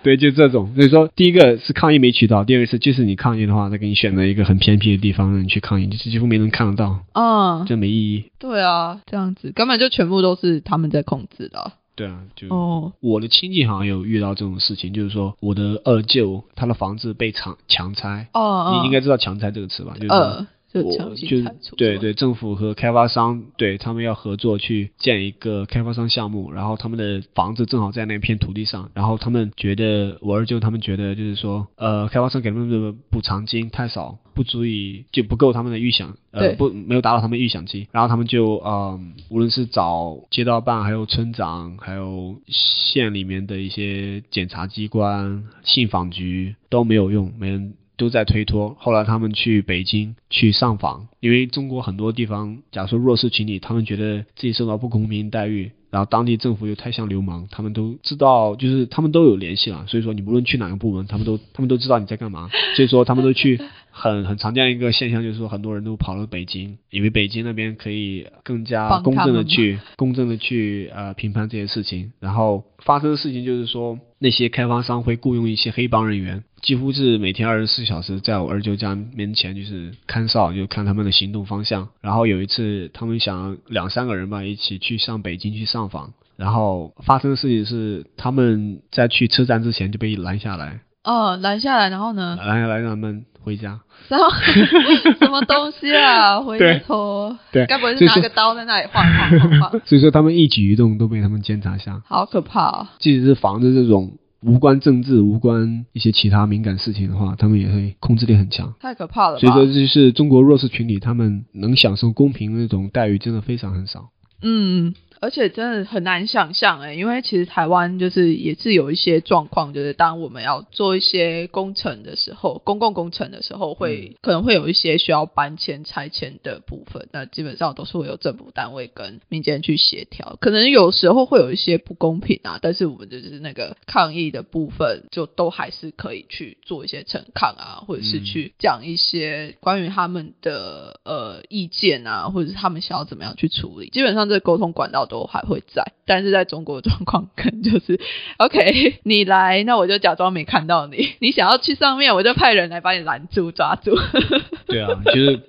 对，就这种，所以说第一个是抗议没渠道，第二个是即使你抗议的话，他给你选择一个很偏僻的地方让你去抗议，就是几乎没人看得到，嗯，这没意义。对啊，这样子根本就全部都是他们在控制的啊。对啊，就哦，我的亲戚好像有遇到这种事情，就是说我的二舅他的房子被强强拆，哦，你应该知道强拆这个词吧？就是我就。对，对，政府和开发商对他们要合作去建一个开发商项目，然后他们的房子正好在那片土地上，然后他们觉得我二舅他们觉得就是说，呃，开发商给他们的补偿金太少，不足以就不够他们的预想，呃，不没有达到他们预想期，然后他们就呃，无论是找街道办，还有村长，还有县里面的一些检察机关、信访局都没有用，没人都在推脱。后来他们去北京去上访，因为中国很多地方，假如说弱势群体，他们觉得自己受到不公平待遇，然后当地政府又太像流氓，他们都知道，就是他们都有联系了。所以说，你无论去哪个部门，他们都他们都知道你在干嘛。所以说，他们都去很很常见一个现象，就是说很多人都跑到北京，以为北京那边可以更加公正的去公正的去呃评判这些事情。然后发生的事情就是说，那些开发商会雇佣一些黑帮人员，几乎是每天二十四小时在我二舅家面前就是看哨，就看他们的行动方向。然后有一次，他们想两三个人吧，一起去上北京去上访。然后发生的事情是，他们在去车站之前就被拦下来，哦，拦下来，然后呢？拦下来让他们回家。然后 什么东西啊？回头，对该不会是拿个刀在那里晃晃晃晃？所以说他们一举一动都被他们监察下。好可怕哦！即使是防着这种无关政治、无关一些其他敏感事情的话，他们也会控制力很强。太可怕了？所以说，这就是中国弱势群体他们能享受公平的那种待遇，真的非常很少。嗯，而且真的很难想象哎，因为其实台湾就是也是有一些状况，就是当我们要做一些工程的时候，公共工程的时候会，可能会有一些需要搬迁、拆迁的部分，那基本上都是会有政府单位跟民间去协调，可能有时候会有一些不公平啊，但是我们就是那个抗议的部分，就都还是可以去做一些陈抗啊，或者是嗯去讲一些关于他们的呃意见啊，或者是他们想要怎么样去处理，基本上这沟通管道都还会在，但是在中国状况可能就是 OK，你来，那我就假装没看到你，你想要去上面，我就派人来把你拦住抓住。对啊，就是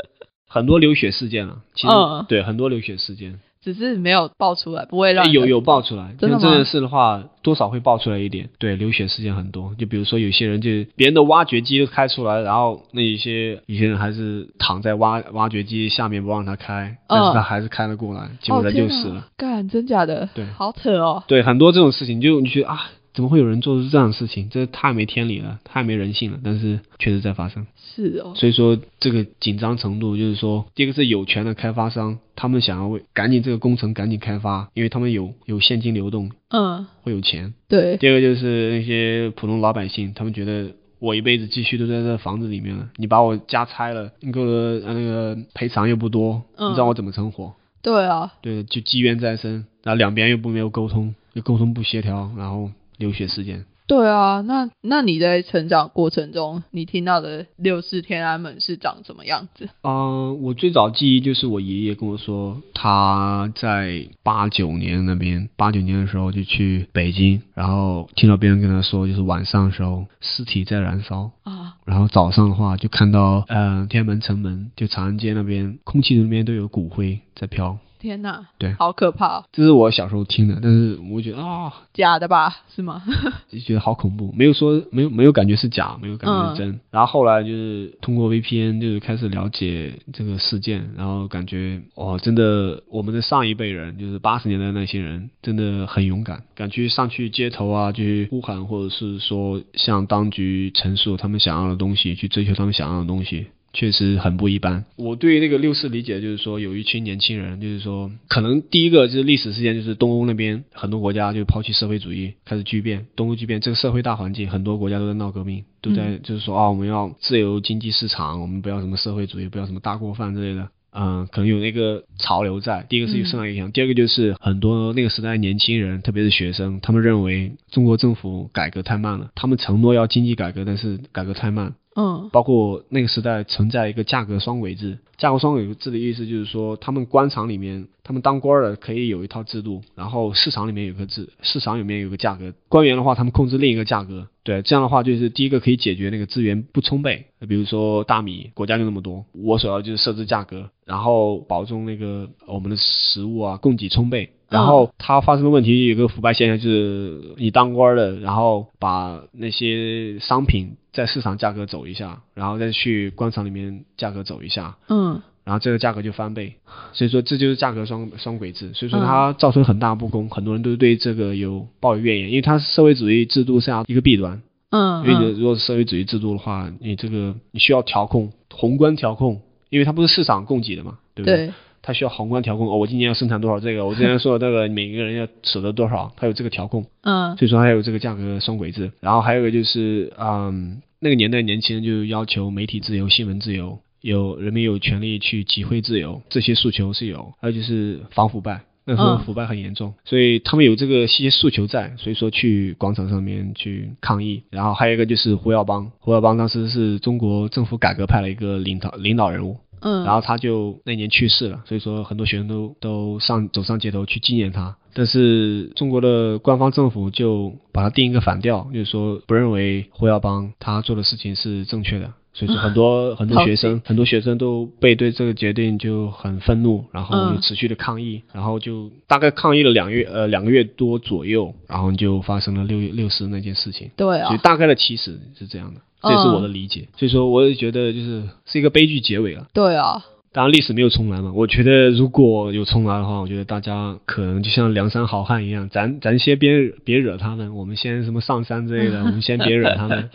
很多流血事件了。其实、嗯对很多流血事件，只是没有爆出来，不会让有有爆出来。真的吗像这件事的话，多少会爆出来一点。对，流血事件很多。就比如说有些人就别人的挖掘机都开出来，然后那一些有些人还是躺在挖挖掘机下面不让他开，但是他还是开了过来，结果他就死了。干，真假的？对好扯哦。对，很多这种事情，就你觉得啊，怎么会有人做出这样的事情？这太没天理了，太没人性了。但是确实在发生。是哦，所以说这个紧张程度，就是说，第一个是有权的开发商，他们想要为赶紧这个工程赶紧开发，因为他们有有现金流动，嗯，会有钱。对，第二个就是那些普通老百姓，他们觉得我一辈子积蓄都在这房子里面了，你把我家拆了，你给我的呃那个赔偿又不多，嗯你让我怎么生活？对啊，对，就积怨在身，然后两边又不没有沟通，又沟通不协调，然后流血事件。对啊，那那你在成长过程中，你听到的六四天安门是长什么样子？嗯、我最早记忆就是我爷爷跟我说，他在八九年那边，八九年的时候就去北京，然后听到别人跟他说，就是晚上的时候尸体在燃烧，啊，然后早上的话就看到，呃，天安门城门就长安街那边，空气里面都有骨灰在飘。天哪，对好可怕、哦，这是我小时候听的，但是我觉得啊，假的吧？是吗？就 觉得好恐怖，没有说没有没有感觉是假，没有感觉是真。然后后来就是通过 VPN 就是开始了解这个事件，然后感觉哦，真的我们的上一辈人就是八十年代那些人真的很勇敢，敢去上去街头啊去呼喊，或者是说向当局陈述他们想要的东西，去追求他们想要的东西。确实很不一般。我对那个六四理解就是说，有一群年轻人，就是说，可能第一个就是历史事件，就是东欧那边很多国家就抛弃社会主义，开始巨变，东欧巨变，这个社会大环境，很多国家都在闹革命，都在就是说啊，我们要自由经济市场，我们不要什么社会主义，不要什么大锅饭之类的。嗯，可能有那个潮流在。第一个是有受到影响，第二个就是很多那个时代年轻人，特别是学生，他们认为中国政府改革太慢了，他们承诺要经济改革，但是改革太慢，嗯包括那个时代存在一个价格双轨制。价格双轨制的意思就是说，他们官场里面，他们当官的可以有一套制度，然后市场里面有个制，市场里面有个价格。官员的话，他们控制另一个价格。对，这样的话就是第一个可以解决那个资源不充沛，比如说大米，国家就那么多，我所要就是设置价格，然后保证那个我们的食物啊供给充沛。然后它发生的问题有个腐败现象，就是你当官的，然后把那些商品在市场价格走一下，然后再去官场里面价格走一下，嗯然后这个价格就翻倍。所以说这就是价格双双轨制，所以说嗯它造成很大不公，很多人都对这个有抱有怨言，因为它是社会主义制度下一个弊端。嗯，因为你嗯如果是社会主义制度的话，你这个你需要调控宏观调控，因为它不是市场供给的嘛，对不对？对，它需要宏观调控。哦，我今年要生产多少这个，我之前 说的那个每个人要舍得多少，它有这个调控，嗯所以说它有这个价格双轨制。然后还有一个就是，嗯，那个年代年轻人就要求媒体自由、新闻自由，有人民有权利去集会自由，这些诉求是有。还有就是防腐败。那时候嗯腐败很严重，所以他们有这个一些诉求在，所以说去广场上面去抗议。然后还有一个就是胡耀邦，胡耀邦当时是中国政府改革派的一个领导领导人物，嗯，然后他就那年去世了，所以说很多学生都都上走上街头去纪念他。但是中国的官方政府就把他定一个反调，就是说不认为胡耀邦他做的事情是正确的。所以说很多很多学生很多学生都被对这个决定就很愤怒，然后就持续的抗议，然后就大概抗议了两月呃两个月多左右，然后就发生了六六四那件事情。对所以啊，大概的起始是这样的，这也是我的理解。所以说，我也觉得就是是一个悲剧结尾了。对啊，当然，历史没有重来嘛。我觉得如果有重来的话，我觉得大家可能就像梁山好汉一样，咱咱先别别惹他们，我们先什么上山之类的，我们先别惹他们。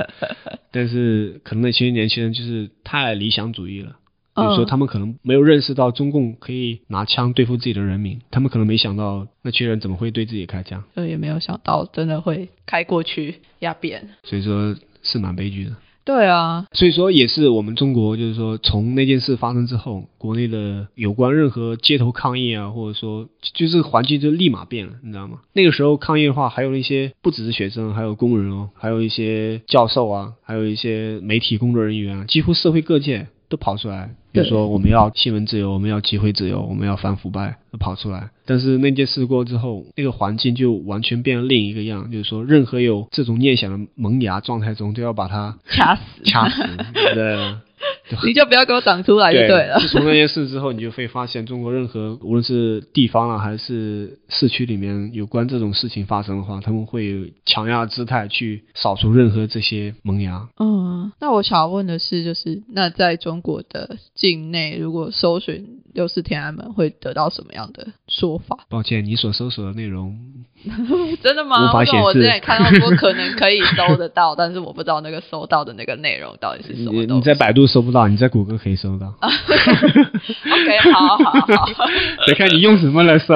但是可能那些年轻人就是太理想主义了。比如说，嗯他们可能没有认识到中共可以拿枪对付自己的人民，他们可能没想到那群人怎么会对自己开枪，就也没有想到真的会开过去压扁。所以说是蛮悲剧的。对啊，所以说也是我们中国，就是说从那件事发生之后，国内的有关任何街头抗议啊，或者说就是环境就立马变了，你知道吗？那个时候抗议的话，还有一些不只是学生，还有工人哦，还有一些教授啊，还有一些媒体工作人员啊，几乎社会各界都跑出来，比如说我们要新闻自由，我们要集会自由，我们要反腐败，都跑出来。但是那件事过之后，那个环境就完全变了另一个样，就是说任何有这种念想的萌芽状态中，都要把它掐死，掐死，对。你就不要给我长出来就对了。自从那件事之后，你就会发现，中国任何无论是地方啊，还是市区里面有关这种事情发生的话，他们会有强压姿态去扫除任何这些萌芽。嗯，那我想要问的是，就是那在中国的境内，如果搜寻六四天安门，会得到什么样的说法？抱歉，你所搜索的内容，真的吗？我之前看到说可能可以搜得到，但是我不知道那个搜到的那个内容到底是什么东西。你你在百度搜不到，到，你在谷歌可以搜到。OK，好好好，得看你用什么来搜。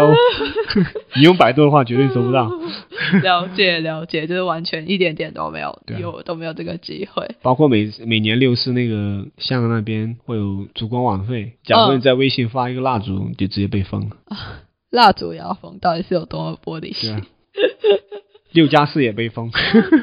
你用百度的话，绝对搜不到。了解了解，就是完全一点点都没有对啊有都没有这个机会。包括每每年六四那个香港那边会有烛光晚会，假如嗯你在微信发一个蜡烛，就直接被封了。蜡烛也要封，到底是有多么玻璃对心啊？，六加四也被封。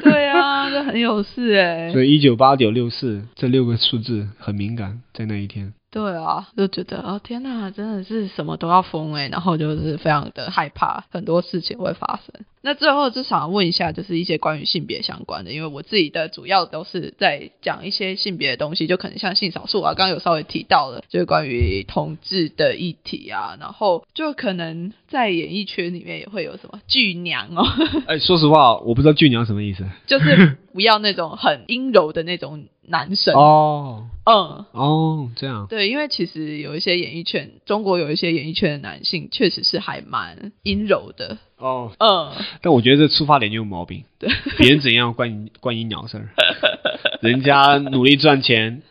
对啊，这很有事哎、所以一九八九六四这六个数字很敏感，在那一天。对啊，就觉得哦天哪，真的是什么都要疯哎、然后就是非常的害怕，很多事情会发生。那最后就想问一下，就是一些关于性别相关的，因为我自己的主要都是在讲一些性别的东西，就可能像性少数啊，刚刚有稍微提到了，就是关于同志的议题啊，然后就可能在演艺圈里面也会有什么巨娘哦，哎，说实话，我不知道巨娘什么意思。就是不要那种很阴柔的那种男生，哦嗯。哦，这样。对，因为其实有一些演艺圈，中国有一些演艺圈的男性确实是还蛮阴柔的，哦，嗯，但我觉得这出发点就有毛病。对，别人怎样关你关你鸟事儿？人家努力赚钱，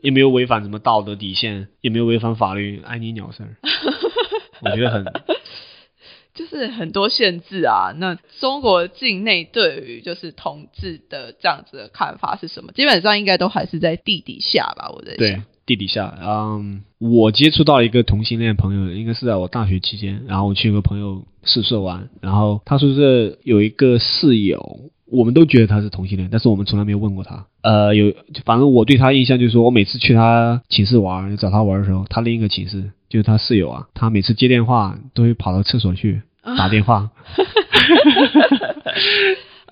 也没有违反什么道德底线，也没有违反法律，碍你鸟事儿。我觉得很就是很多限制啊。那中国境内对于就是同志的这样子的看法是什么？基本上应该都还是在地底下吧，我在对。地底下。嗯，我接触到一个同性恋朋友，应该是在我大学期间，然后我去一个朋友宿舍玩，然后他宿舍有一个室友。我们都觉得他是同性恋，但是我们从来没有问过他。呃，有，反正我对他印象就是说，我每次去他寝室玩，找他玩的时候，他另一个寝室就是他室友啊，他每次接电话都会跑到厕所去 打电话，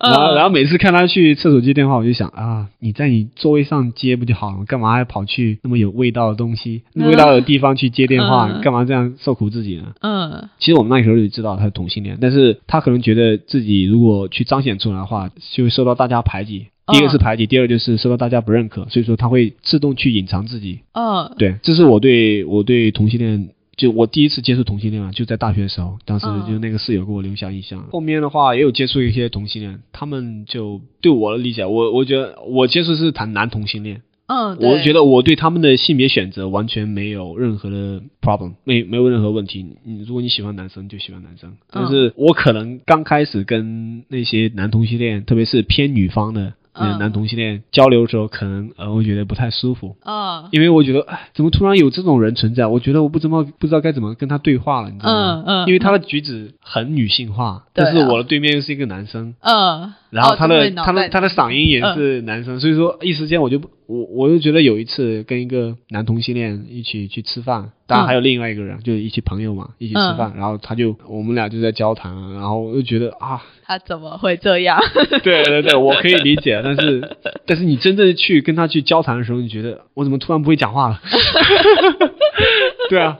然后然后每次看他去厕所接电话，我就想啊，你在你座位上接不就好了？干嘛还跑去那么有味道的东西、那味道的地方去接电话？嗯干嘛这样受苦自己呢？嗯其实我们那时候就知道他是同性恋，但是他可能觉得自己如果去彰显出来的话，就会受到大家排挤。第一个是排挤，第二就是受到大家不认可，所以说他会自动去隐藏自己。嗯，对，这是我对我对同性恋，就我第一次接触同性恋啊，就在大学的时候，当时嗯就那个室友给我留下印象。后面的话也有接触一些同性恋，他们就对我的理解，我我觉得我接触是谈男同性恋，嗯，我觉得我对他们的性别选择完全没有任何的 problem，没没有任何问题。你如果你喜欢男生就喜欢男生，但是我可能刚开始跟那些男同性恋，特别是偏女方的。男同性恋交流的时候，可能呃，我觉得不太舒服，嗯。因为我觉得，哎，怎么突然有这种人存在？我觉得我不怎么不知道该怎么跟他对话了，你知道吗？嗯嗯。因为他的举止很女性化，但是我的对面又是一个男生，嗯，然后他的、他的他的嗓音也嗯。是男生，所以说一时间我就不我我就觉得有一次跟一个男同性恋一起去吃饭，当然还有另外一个人，就是一起朋友嘛，一起吃饭，然后他就我们俩就在交谈，然后我就觉得啊，他怎么会这样？对对对，我可以理解，但是但是你真正去跟他去交谈的时候，你觉得我怎么突然不会讲话了？对啊，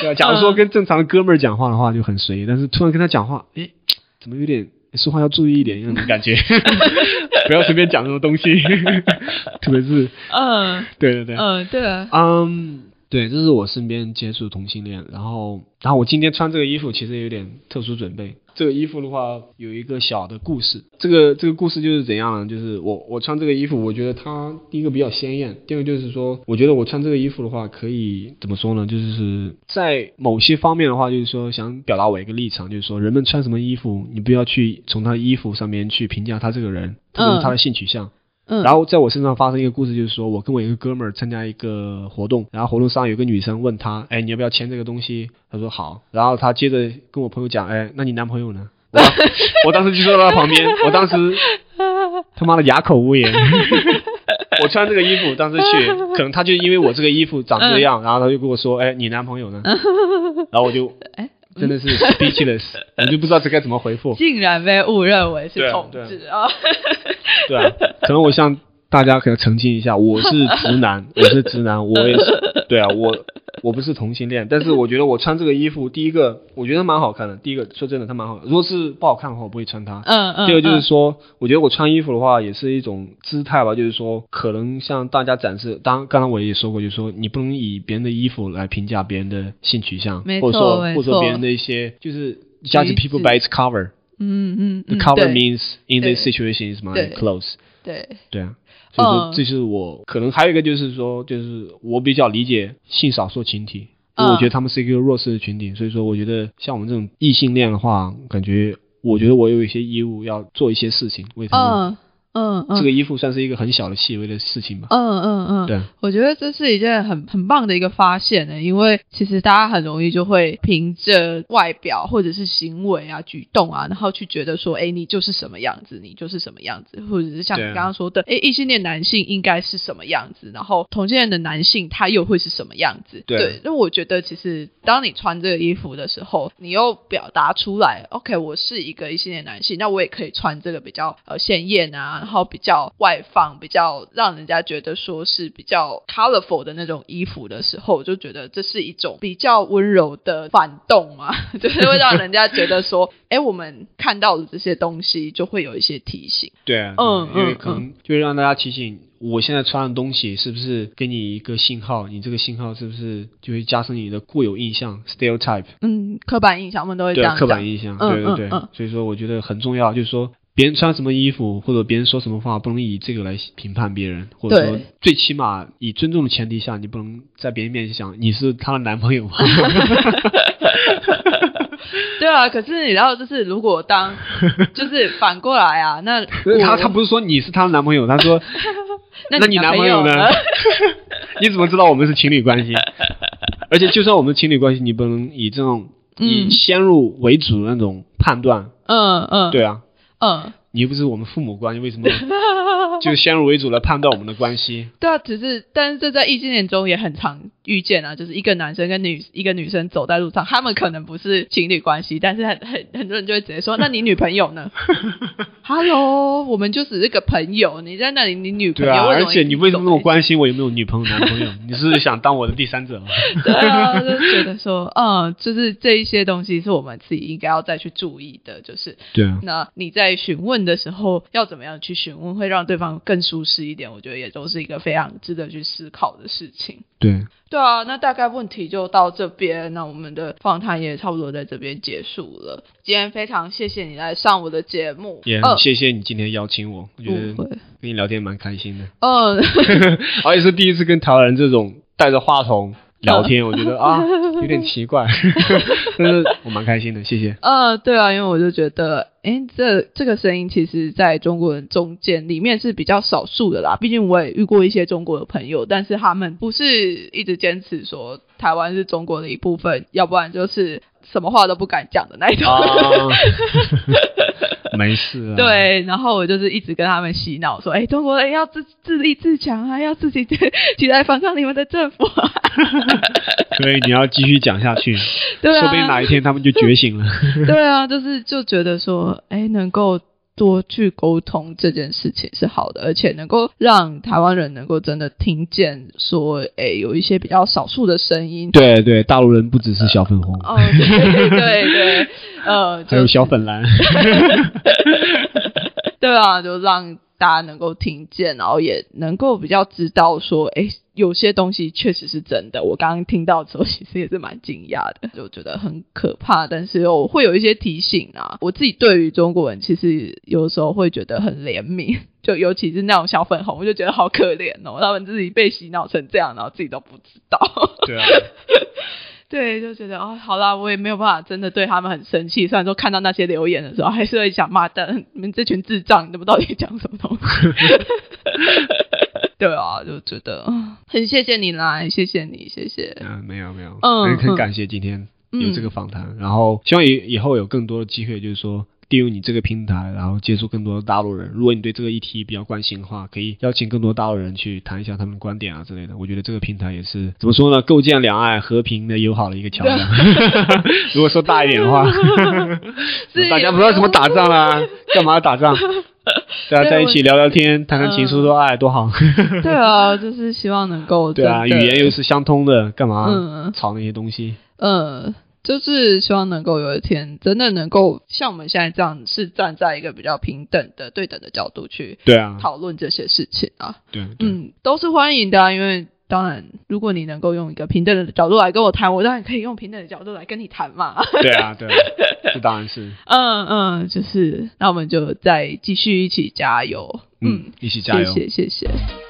对啊。假如说跟正常的哥们儿讲话的话就很随意，但是突然跟他讲话，诶，怎么有点说话要注意一点那种感觉？不要随便讲什么东西，特别是嗯。对对对，嗯，对啊，嗯，对，这是我身边接触同性恋，然后，然后我今天穿这个衣服其实有点特殊准备。这个衣服的话有一个小的故事，这个这个故事就是怎样呢？就是我我穿这个衣服，我觉得它第一个比较鲜艳，第二个就是说，我觉得我穿这个衣服的话，可以怎么说呢？就是在某些方面的话，就是说想表达我一个立场，就是说人们穿什么衣服，你不要去从他的衣服上面去评价他这个人，特别是他的性取向。嗯，然后在我身上发生一个故事，就是说我跟我一个哥们儿参加一个活动，然后活动上有个女生问他，哎，你要不要签这个东西？他说好。然后他接着跟我朋友讲，哎，那你男朋友呢？我 当我当时就坐在他旁边，我当时他妈的哑口无言。我穿这个衣服当时去，可能他就因为我这个衣服长这样，然后他就跟我说，哎，你男朋友呢？然后我就哎真的是 speechless，我就不知道这该怎么回复。竟然被误认为是同对啊志啊！对啊，可能我向大家可能澄清一下，我是直男，我是直男，我也是，对啊，我 我不是同性恋，但是我觉得我穿这个衣服，第一个我觉得蛮好看的，第一个说真的它蛮好看，如果是不好看的话，我不会穿它。嗯嗯，第二个就是嗯说，我觉得我穿衣服的话，也是一种姿态吧，就是说，可能向大家展示。当刚刚我也说过，就是说，你不能以别人的衣服来评价别人的性取向，或者说或者说别人的一些，就是 judge people by its cover。嗯嗯 The 嗯 cover means in this situation is my clothes。对，对啊，所以说嗯这是我可能还有一个就是说，就是我比较理解性少数群体，因为我嗯觉得他们是一个弱势的群体，所以说我觉得像我们这种异性恋的话，感觉我觉得我有一些义务要做一些事情为他们。嗯嗯嗯这个衣服算是一个很小的细微的事情吧。嗯嗯嗯，对，我觉得这是一件很很棒的一个发现呢，因为其实大家很容易就会凭着外表或者是行为啊、举动啊，然后去觉得说，哎，你就是什么样子，你就是什么样子，或者是像你刚刚说的，哎，异性恋男性应该是什么样子，然后同性恋的男性他又会是什么样子？对对，那我觉得其实当你穿这个衣服的时候，你又表达出来，OK，我是一个异性恋男性，那我也可以穿这个比较呃鲜艳啊，然后比较外放，比较让人家觉得说是比较 colorful 的那种衣服的时候，我就觉得这是一种比较温柔的反动嘛，就是会让人家觉得说，哎，我们看到的这些东西就会有一些提醒。对啊，嗯对因为嗯可能就会让大家提醒，我现在穿的东西是不是给你一个信号？你这个信号是不是就会加深你的固有印象 （stereotype）？嗯，刻板印象我们都会这样讲。刻板印象，嗯对对对。嗯嗯所以说，我觉得很重要，就是说。别人穿什么衣服，或者别人说什么话，不能以这个来评判别人，或者说最起码以尊重的前提下，你不能在别人面前想你是她的男朋友吗？对啊，可是你知道，就是如果当就是反过来啊，那我 他他不是说你是他的男朋友，他说 那那你男朋友呢？你怎么知道我们是情侣关系？而且就算我们情侣关系，你不能以这种以嗯先入为主的那种判断。嗯嗯，对啊，嗯，你又不是我们父母关系，为什么 就先入为主来判断我们的关系？对啊，只是但是这在异性恋中也很常遇见啊，就是一个男生跟女一个女生走在路上，他们可能不是情侣关系，但是很很很多人就会直接说，那你女朋友呢？Hello，我们就只是个朋友，你在那里，你女朋对啊，友为什么而且你为什么那么关心我有没有女朋友、男朋友？你是想当我的第三者吗？对啊，就觉得说，嗯，就是这一些东西是我们自己应该要再去注意的，就是对啊，那你在询问的时候要怎么样去询问，会让对方更舒适一点？我觉得也都是一个非常值得去思考的事情。对，对啊，那大概问题就到这边，那我们的访谈也差不多在这边结束了。今天非常谢谢你来上我的节目，也谢谢你今天邀请我，我觉得，跟你聊天蛮开心的，嗯，而且是第一次跟台湾人这种带着话筒聊天，我觉得啊 有点奇怪，但是我蛮开心的，谢谢。呃，对啊，因为我就觉得，诶，这这个声音其实在中国人中间里面是比较少数的啦。毕竟我也遇过一些中国的朋友，但是他们不是一直坚持说台湾是中国的一部分，要不然就是什么话都不敢讲的那一种。啊，没事啊。，对，然后我就是一直跟他们洗脑说，哎，中国人要自自立自强啊，要自己起来反抗你们的政府 啊。所以你要继续讲下去，对啊，说不定哪一天他们就觉醒了。对啊，就是就觉得说，哎，能够多去沟通这件事情是好的，而且能够让台湾人能够真的听见说，哎，有一些比较少数的声音。对对，大陆人不只是小粉红，哦，对对对，呃，还有小粉蓝。对啊，就让大家能够听见，然后也能够比较知道说，哎，有些东西确实是真的。我刚刚听到的时候，其实也是蛮惊讶的，就觉得很可怕，但是又会有一些提醒啊。我自己对于中国人，其实有时候会觉得很怜悯，就尤其是那种小粉红，我就觉得好可怜哦，他们自己被洗脑成这样，然后自己都不知道。对啊，对，就觉得哦，好啦，我也没有办法真的对他们很生气。虽然说看到那些留言的时候，还是会想骂但，你们这群智障，你们到底讲什么东西？对啊，就觉得嗯很谢谢你来，谢谢你，谢谢。嗯，没有没有，嗯很感谢今天有这个访谈，然后希望以以后有更多的机会，就是说。利用你这个平台，然后接触更多的大陆人。如果你对这个议题比较关心的话，可以邀请更多大陆人去谈一下他们的观点啊之类的。我觉得这个平台也是怎么说呢？构建两岸和平的友好的一个桥梁。如果说大一点的话，大家不知道怎么打仗啦，干嘛要打仗？大家在一起聊聊天，谈谈情说说爱，多好。对啊，就是希望能够对啊，语言又是相通的，干嘛嗯吵那些东西？嗯，就是希望能够有一天真的能够像我们现在这样，是站在一个比较平等的、对等的角度去对啊，讨论这些事情啊。对对。嗯，都是欢迎的、啊，因为当然，如果你能够用一个平等的角度来跟我谈，我当然可以用平等的角度来跟你谈嘛。对啊，对啊，这当然是，嗯嗯，就是那我们就再继续一起加油。嗯，一起加油。谢谢谢谢。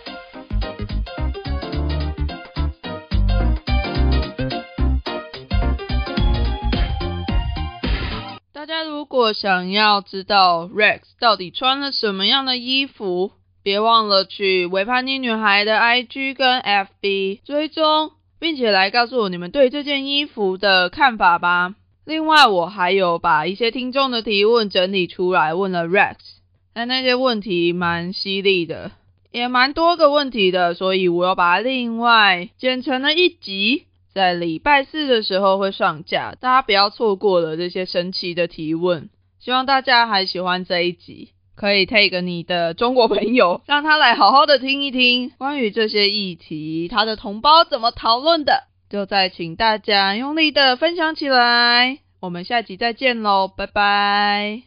如果想要知道 Rex 到底穿了什么样的衣服，别忘了去维叛逆女孩的 IG 跟 FB 追踪，并且来告诉我你们对这件衣服的看法吧。另外，我还有把一些听众的提问整理出来，问了 Rex，但那些问题蛮犀利的，也蛮多个问题的，所以我要把它另外剪成了一集，在礼拜四的时候会上架，大家不要错过了这些神奇的提问。希望大家还喜欢这一集，可以 take 你的中国朋友，让他来好好的听一听关于这些议题，他的同胞怎么讨论的。就再请大家用力的分享起来，我们下集再见喽，拜拜。